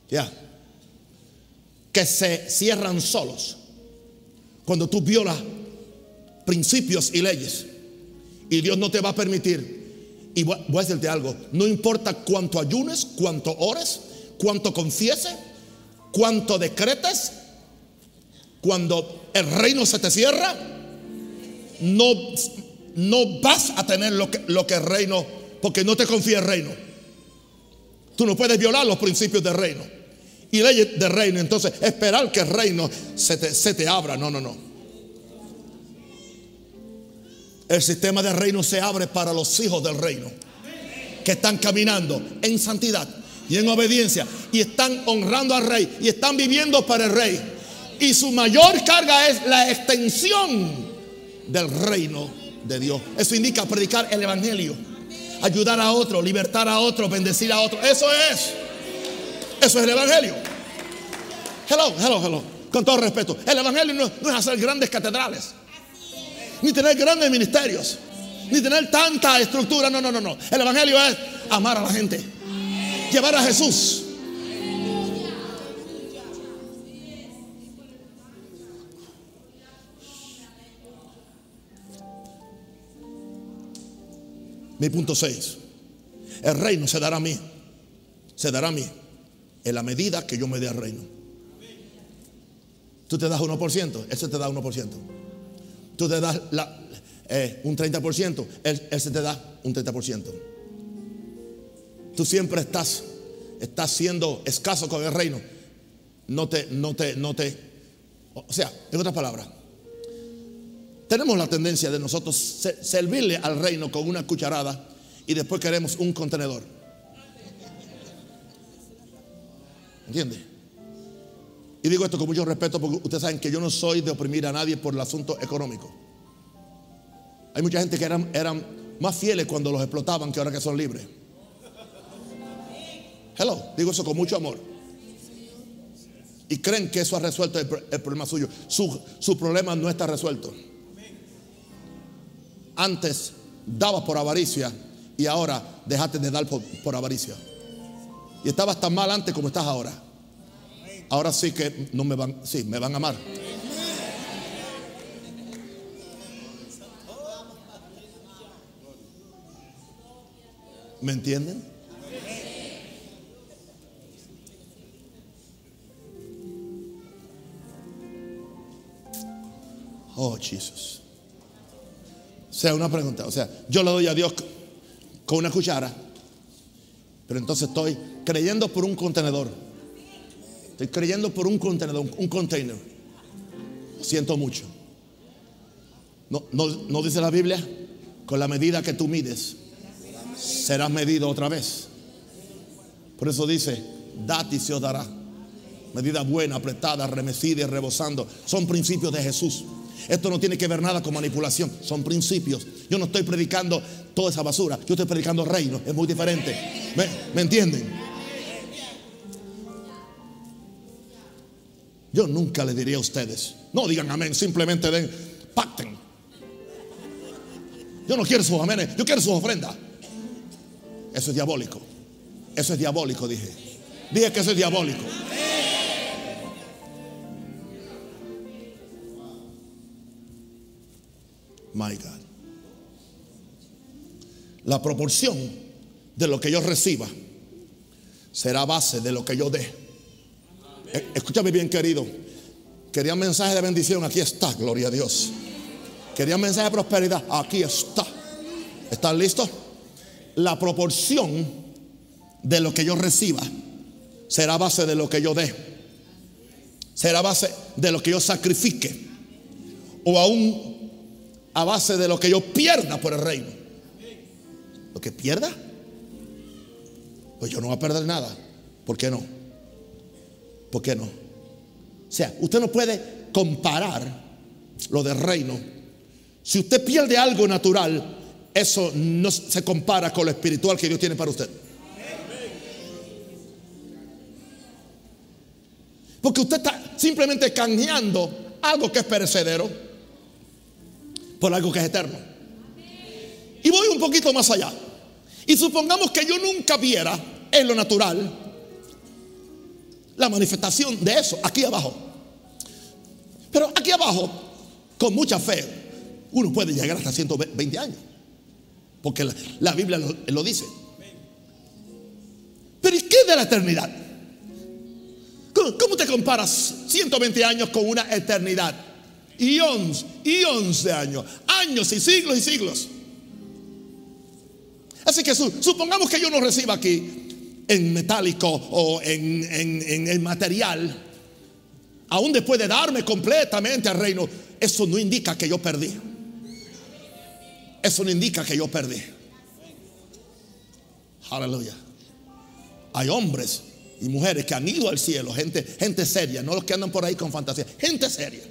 ya, que se cierran solos cuando tú violas principios y leyes. Y Dios no te va a permitir. Y voy a decirte algo, no importa cuánto ayunes, cuánto ores, cuánto confieses, cuánto decretes, cuando el reino se te cierra, no, no vas a tener lo que, lo que el reino, porque no te confía el reino. Tú no puedes violar los principios del reino y leyes del reino. Entonces, esperar que el reino se te, se te abra. No, no, no. El sistema del reino se abre para los hijos del reino que están caminando en santidad y en obediencia y están honrando al rey y están viviendo para el rey. Y su mayor carga es la extensión del reino de Dios. Eso indica predicar el evangelio, ayudar a otro, libertar a otro, bendecir a otro. Eso es. Eso es el Evangelio. Hello, hello, hello. Con todo respeto. El Evangelio no, es hacer grandes catedrales. Ni tener grandes ministerios. Ni tener tanta estructura. No, no, no, no. El Evangelio es amar a la gente. Llevar a Jesús. Mi punto 6. El reino se dará a mí. Se dará a mí la medida que yo me dé al reino. Tú te das 1%, ese te da 1%. Tú te das eh, un 30%, él, se te da un 30%. Tú siempre estás, estás siendo escaso con el reino. No te, no te, no te. O sea, en otras palabras, tenemos la tendencia de nosotros servirle al reino con una cucharada y después queremos un contenedor. ¿Entiende? Y digo esto con mucho respeto porque ustedes saben que yo no soy de oprimir a nadie por el asunto económico. Hay mucha gente que eran, eran más fieles cuando los explotaban que ahora que son libres. Hello, digo eso con mucho amor. Y creen que eso ha resuelto el, problema suyo. Su, su, problema no está resuelto. Antes dabas por avaricia y ahora dejaste de dar por, por avaricia. Y estabas tan mal antes como estás ahora. Ahora sí que no me van, sí, me van a amar. ¿Me entienden? Oh, Jesús. O sea, una pregunta. O sea, yo le doy a Dios con una cuchara, pero entonces estoy creyendo por un contenedor. Estoy creyendo por un contenedor, un container. siento mucho. No, no, no dice la Biblia, con la medida que tú mides, serás medido otra vez. Por eso dice, date y se os dará. Medida buena, apretada, remecida y rebosando. Son principios de Jesús. Esto no tiene que ver nada con manipulación, son principios. Yo no estoy predicando toda esa basura, yo estoy predicando reino, es muy diferente. ¿Me, ¿me entienden? Yo nunca le diría a ustedes, no digan amén, simplemente den, pacten. Yo no quiero sus amenes, yo quiero sus ofrendas. Eso es diabólico. Eso es diabólico, dije. Dije que eso es diabólico. My God. La proporción de lo que yo reciba será base de lo que yo dé. E, escúchame bien, querido. Quería mensaje de bendición, aquí está, gloria a Dios. Quería mensaje de prosperidad, aquí está. ¿Están listos? la proporción de lo que yo reciba será base de lo que yo dé. Será base de lo que yo sacrifique. O aún a base de lo que yo pierda por el reino. Lo que pierda, pues yo no voy a perder nada. ¿Por qué no? ¿Por qué no? O sea, usted no puede comparar lo del reino. Si usted pierde algo natural, eso no se compara con lo espiritual que Dios tiene para usted. Porque usted está simplemente canjeando algo que es perecedero por algo que es eterno. Y voy un poquito más allá. Y supongamos que yo nunca viera en lo natural la manifestación de eso aquí abajo. Pero aquí abajo, con mucha fe, uno puede llegar hasta 120 años. Porque la, Biblia lo, dice. Pero ¿y qué de la eternidad? ¿Cómo, te comparas 120 años con una eternidad? Y 11, y 11 años, años y siglos y siglos. Así que supongamos que yo no reciba aquí en metálico o en, en el material, aún después de darme completamente al reino, eso no indica que yo perdí. Eso no indica que yo perdí. Aleluya. Hay hombres y mujeres que han ido al cielo, gente, gente seria, no los que andan por ahí con fantasía, gente seria.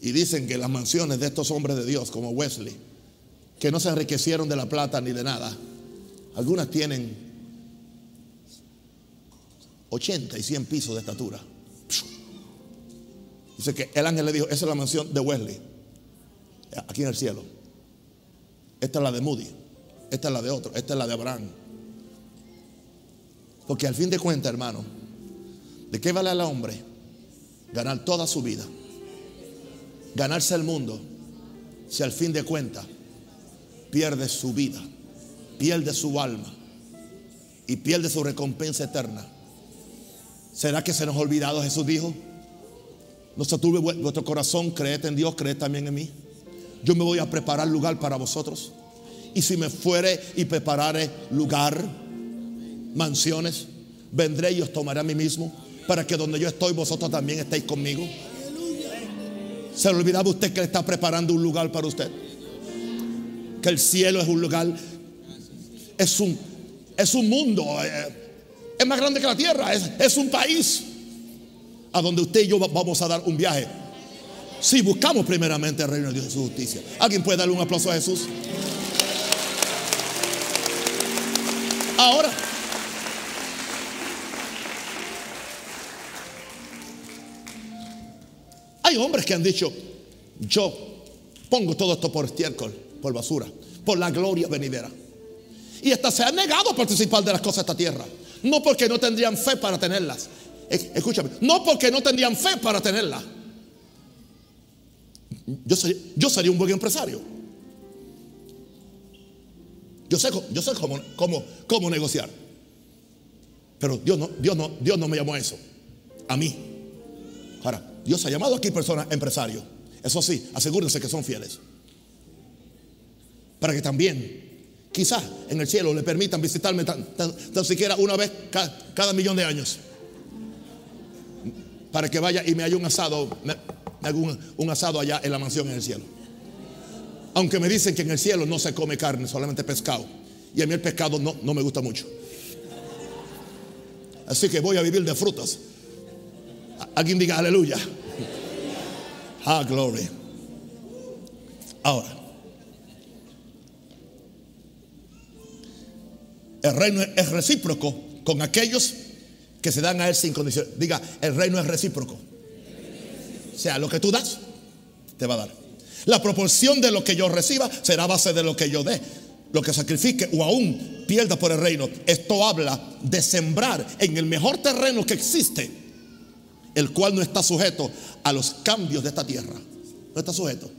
Y dicen que las mansiones de estos hombres de Dios, como Wesley, que no se enriquecieron de la plata ni de nada, algunas tienen 80 y 100 pisos de estatura. Dice que el ángel le dijo, esa es la mansión de Wesley aquí en el cielo. Esta es la de Moody, esta es la de otro, esta es la de Abraham. Porque al fin de cuentas, hermano, ¿de qué vale al hombre ganar toda su vida? Ganarse el mundo si al fin de cuentas pierde su vida, pierde su alma y pierde su recompensa eterna. ¿Será que se nos ha olvidado? Jesús dijo, no se turbe vuestro corazón, creed en Dios, creed también en mí yo me voy a preparar lugar para vosotros. Y si me fuere y preparare lugar, mansiones, vendré y os tomaré a mí mismo, para que donde yo estoy, vosotros también estéis conmigo. Se le olvidaba usted que le está preparando un lugar para usted. Que el cielo es un lugar, es un, es un mundo, eh, es más grande que la tierra, es, es un país a donde usted y yo vamos a dar un viaje. Si buscamos primeramente el reino de Dios y su justicia. ¿Alguien puede darle un aplauso a Jesús? Ahora, hay hombres que han dicho, yo pongo todo esto por estiércol, por basura, por la gloria venidera. Y hasta se han negado a participar de las cosas de esta tierra. No porque no tendrían fe para tenerlas. Escúchame, no porque no tendrían fe para tenerlas. Yo sería, yo sería un buen empresario. Yo sé, yo sé cómo, cómo, cómo negociar. Pero Dios no, Dios, no, Dios no me llamó a eso. A mí. Ahora, Dios ha llamado aquí personas empresarios. Eso sí, asegúrense que son fieles. Para que también, quizás en el cielo le permitan visitarme tan, siquiera una vez cada, millón de años. Para que vaya y me haya un asado, me, haga un, un asado allá en la mansión en el cielo. Aunque me dicen que en el cielo no se come carne, solamente pescado. Y a mí el pescado no, no me gusta mucho. Así que voy a vivir de frutas. Alguien diga aleluya. Ah, gloria. Ahora, el reino es recíproco con aquellos que se dan a él sin condición. Diga, el reino es recíproco. O sea, lo que tú das, te va a dar. La proporción de lo que yo reciba será base de lo que yo dé. Lo que sacrifique o aún pierda por el reino. Esto habla de sembrar en el mejor terreno que existe, el cual no está sujeto a los cambios de esta tierra. No está sujeto.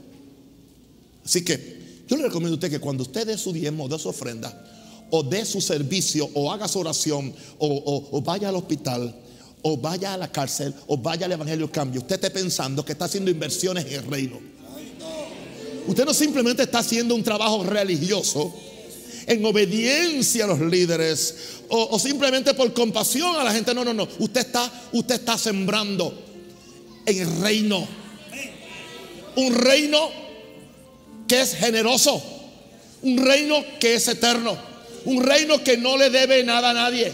Así que yo le recomiendo a usted que cuando usted dé su diezmo, dé su ofrenda, o dé su servicio, o haga su oración, o, o vaya al hospital, o vaya a la cárcel, o vaya al Evangelio Cambio, usted esté pensando que está haciendo inversiones en el reino. Usted no simplemente está haciendo un trabajo religioso en obediencia a los líderes o, simplemente por compasión a la gente. No, no, no. Usted está, usted está sembrando en el reino. Un reino que es generoso. Un reino que es eterno. Un reino que no le debe nada a nadie.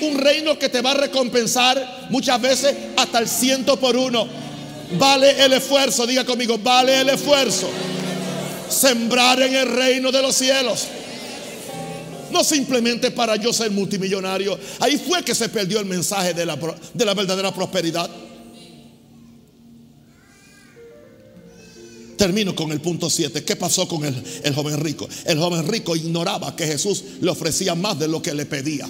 Un reino que te va a recompensar muchas veces hasta el ciento por uno. Vale el esfuerzo, diga conmigo, vale el esfuerzo sembrar en el reino de los cielos. No simplemente para yo ser multimillonario. Ahí fue que se perdió el mensaje de la, de la verdadera prosperidad. Termino con el punto 7. ¿Qué pasó con el, el, joven rico? El joven rico ignoraba que Jesús le ofrecía más de lo que le pedía.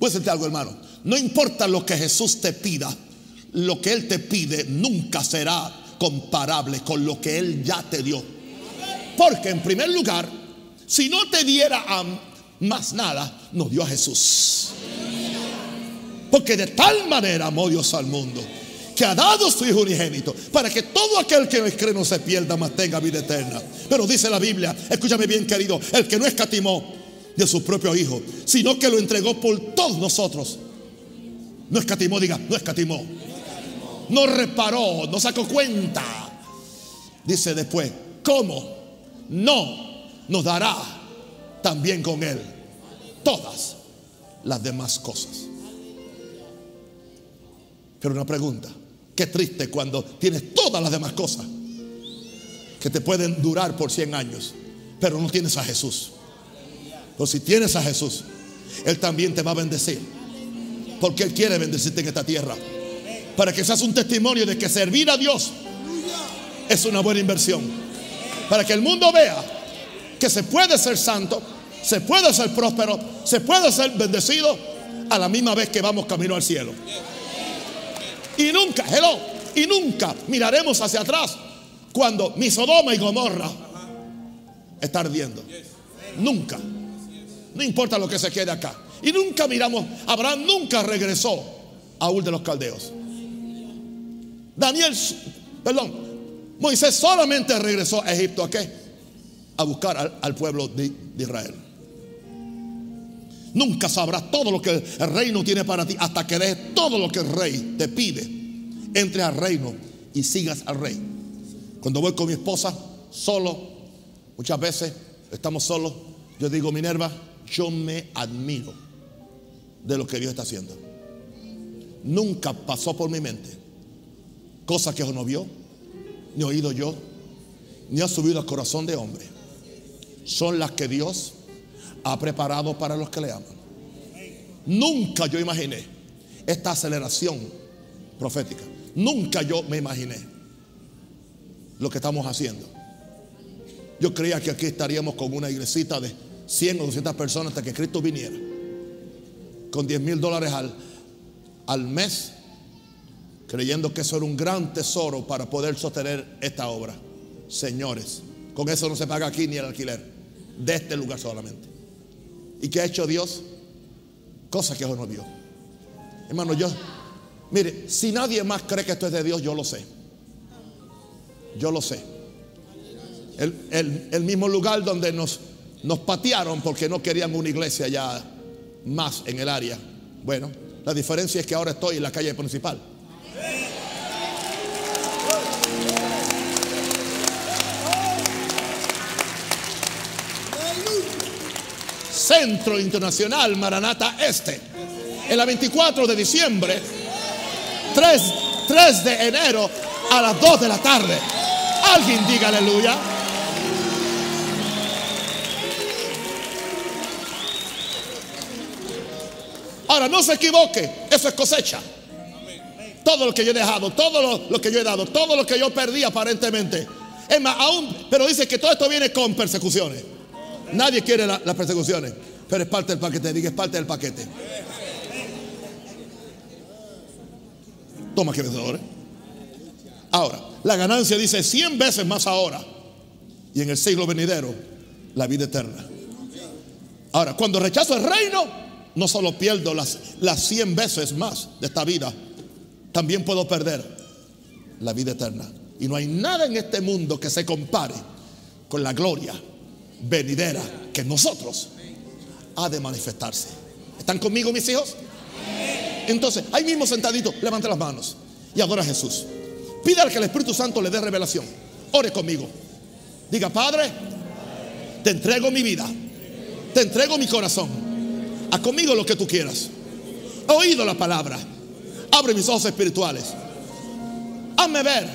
Decirte algo, hermano. No importa lo que Jesús te pida, lo que Él te pide nunca será comparable con lo que Él ya te dio. Porque en primer lugar, si no te diera más nada, nos dio a Jesús. Porque de tal manera amó Dios al mundo que ha dado su Hijo unigénito para que todo aquel que cree no se pierda, mas tenga vida eterna. Pero dice la Biblia, escúchame bien querido, el que no escatimó de su propio Hijo, sino que lo entregó por todos nosotros. No escatimó, diga, no escatimó no reparó, no sacó cuenta. Dice después, ¿cómo? No nos dará también con Él todas las demás cosas. Pero una pregunta, qué triste cuando tienes todas las demás cosas que te pueden durar por 100 años, pero no tienes a Jesús. Pero si tienes a Jesús, Él también te va a bendecir. Porque Él quiere bendecirte en esta tierra para que seas un testimonio de que servir a Dios es una buena inversión. Para que el mundo vea que se puede ser santo, se puede ser próspero, se puede ser bendecido a la misma vez que vamos camino al cielo. Y nunca, hello, y nunca miraremos hacia atrás cuando mi Sodoma y Gomorra está ardiendo. Nunca. No importa lo que se quede acá. Y nunca miramos, Abraham nunca regresó a Ur de los Caldeos. Daniel, perdón, Moisés solamente regresó a Egipto a qué? A buscar al, pueblo de, Israel. Nunca sabrás todo lo que el reino tiene para ti hasta que dejes todo lo que el rey te pide. Entre al reino y sigas al rey. Cuando voy con mi esposa solo, muchas veces estamos solos, yo digo, Minerva, yo me admiro de lo que Dios está haciendo. Nunca pasó por mi mente cosas que no vio, ni oído yo, ni ha subido al corazón de hombre. Son las que Dios ha preparado para los que le aman. Nunca yo imaginé esta aceleración profética. Nunca yo me imaginé lo que estamos haciendo. Yo creía que aquí estaríamos con una iglesita de 100 o 200 personas hasta que Cristo viniera. Con 10 mil dólares al, al mes, creyendo que eso era un gran tesoro para poder sostener esta obra. Señores, con eso no se paga aquí ni el alquiler, de este lugar solamente. ¿Y qué ha hecho Dios? Cosa que no vio. Hermano, yo, mire, si nadie más cree que esto es de Dios, yo lo sé. Yo lo sé. El, el mismo lugar donde nos, nos patearon porque no querían una iglesia ya más en el área. Bueno, la diferencia es que ahora estoy en la calle principal. Centro Internacional Maranata Este. En la 24 de diciembre, 3, 3 de enero a las 2 de la tarde. Alguien diga aleluya. Ahora, no se equivoque, eso es cosecha. Todo lo que yo he dejado, todo lo, que yo he dado, todo lo que yo perdí aparentemente. Es más, aún, pero dice que todo esto viene con persecuciones. Nadie quiere las persecuciones, pero es parte del paquete, diga, es parte del paquete. Toma que vencedor. Ahora, la ganancia dice 100 veces más ahora y en el siglo venidero la vida eterna. Ahora, cuando rechazo el reino, no solo pierdo las, las 100 veces más de esta vida, también puedo perder la vida eterna. Y no hay nada en este mundo que se compare con la gloria venidera que nosotros ha de manifestarse. ¿Están conmigo mis hijos? Entonces, ahí mismo sentadito, levante las manos y adora a Jesús. Pídale que el Espíritu Santo le dé revelación. Ore conmigo. Diga, Padre, te entrego mi vida. Te entrego mi corazón. Haz conmigo lo que tú quieras. He oído la palabra. Abre mis ojos espirituales. Hazme ver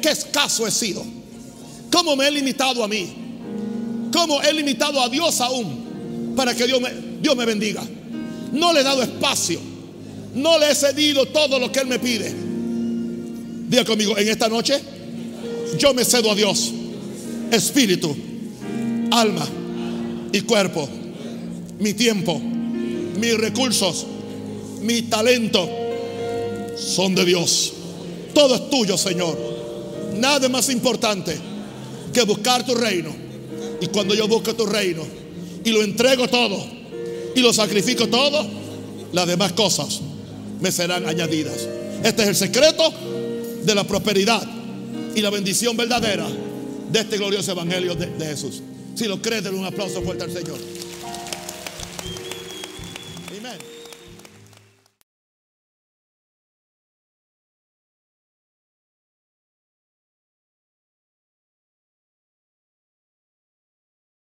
qué escaso he sido. Cómo me he limitado a mí como he limitado a Dios aún para que Dios me, Dios me bendiga. No le he dado espacio. No le he cedido todo lo que Él me pide. Diga conmigo, en esta noche yo me cedo a Dios. Espíritu, alma y cuerpo. Mi tiempo, mis recursos, mi talento son de Dios. Todo es tuyo, Señor. Nada más importante que buscar tu reino y cuando yo busco tu reino y lo entrego todo y lo sacrifico todo, las demás cosas me serán añadidas. Este es el secreto de la prosperidad y la bendición verdadera de este glorioso evangelio de, Jesús. Si lo crees, denle un aplauso fuerte al Señor.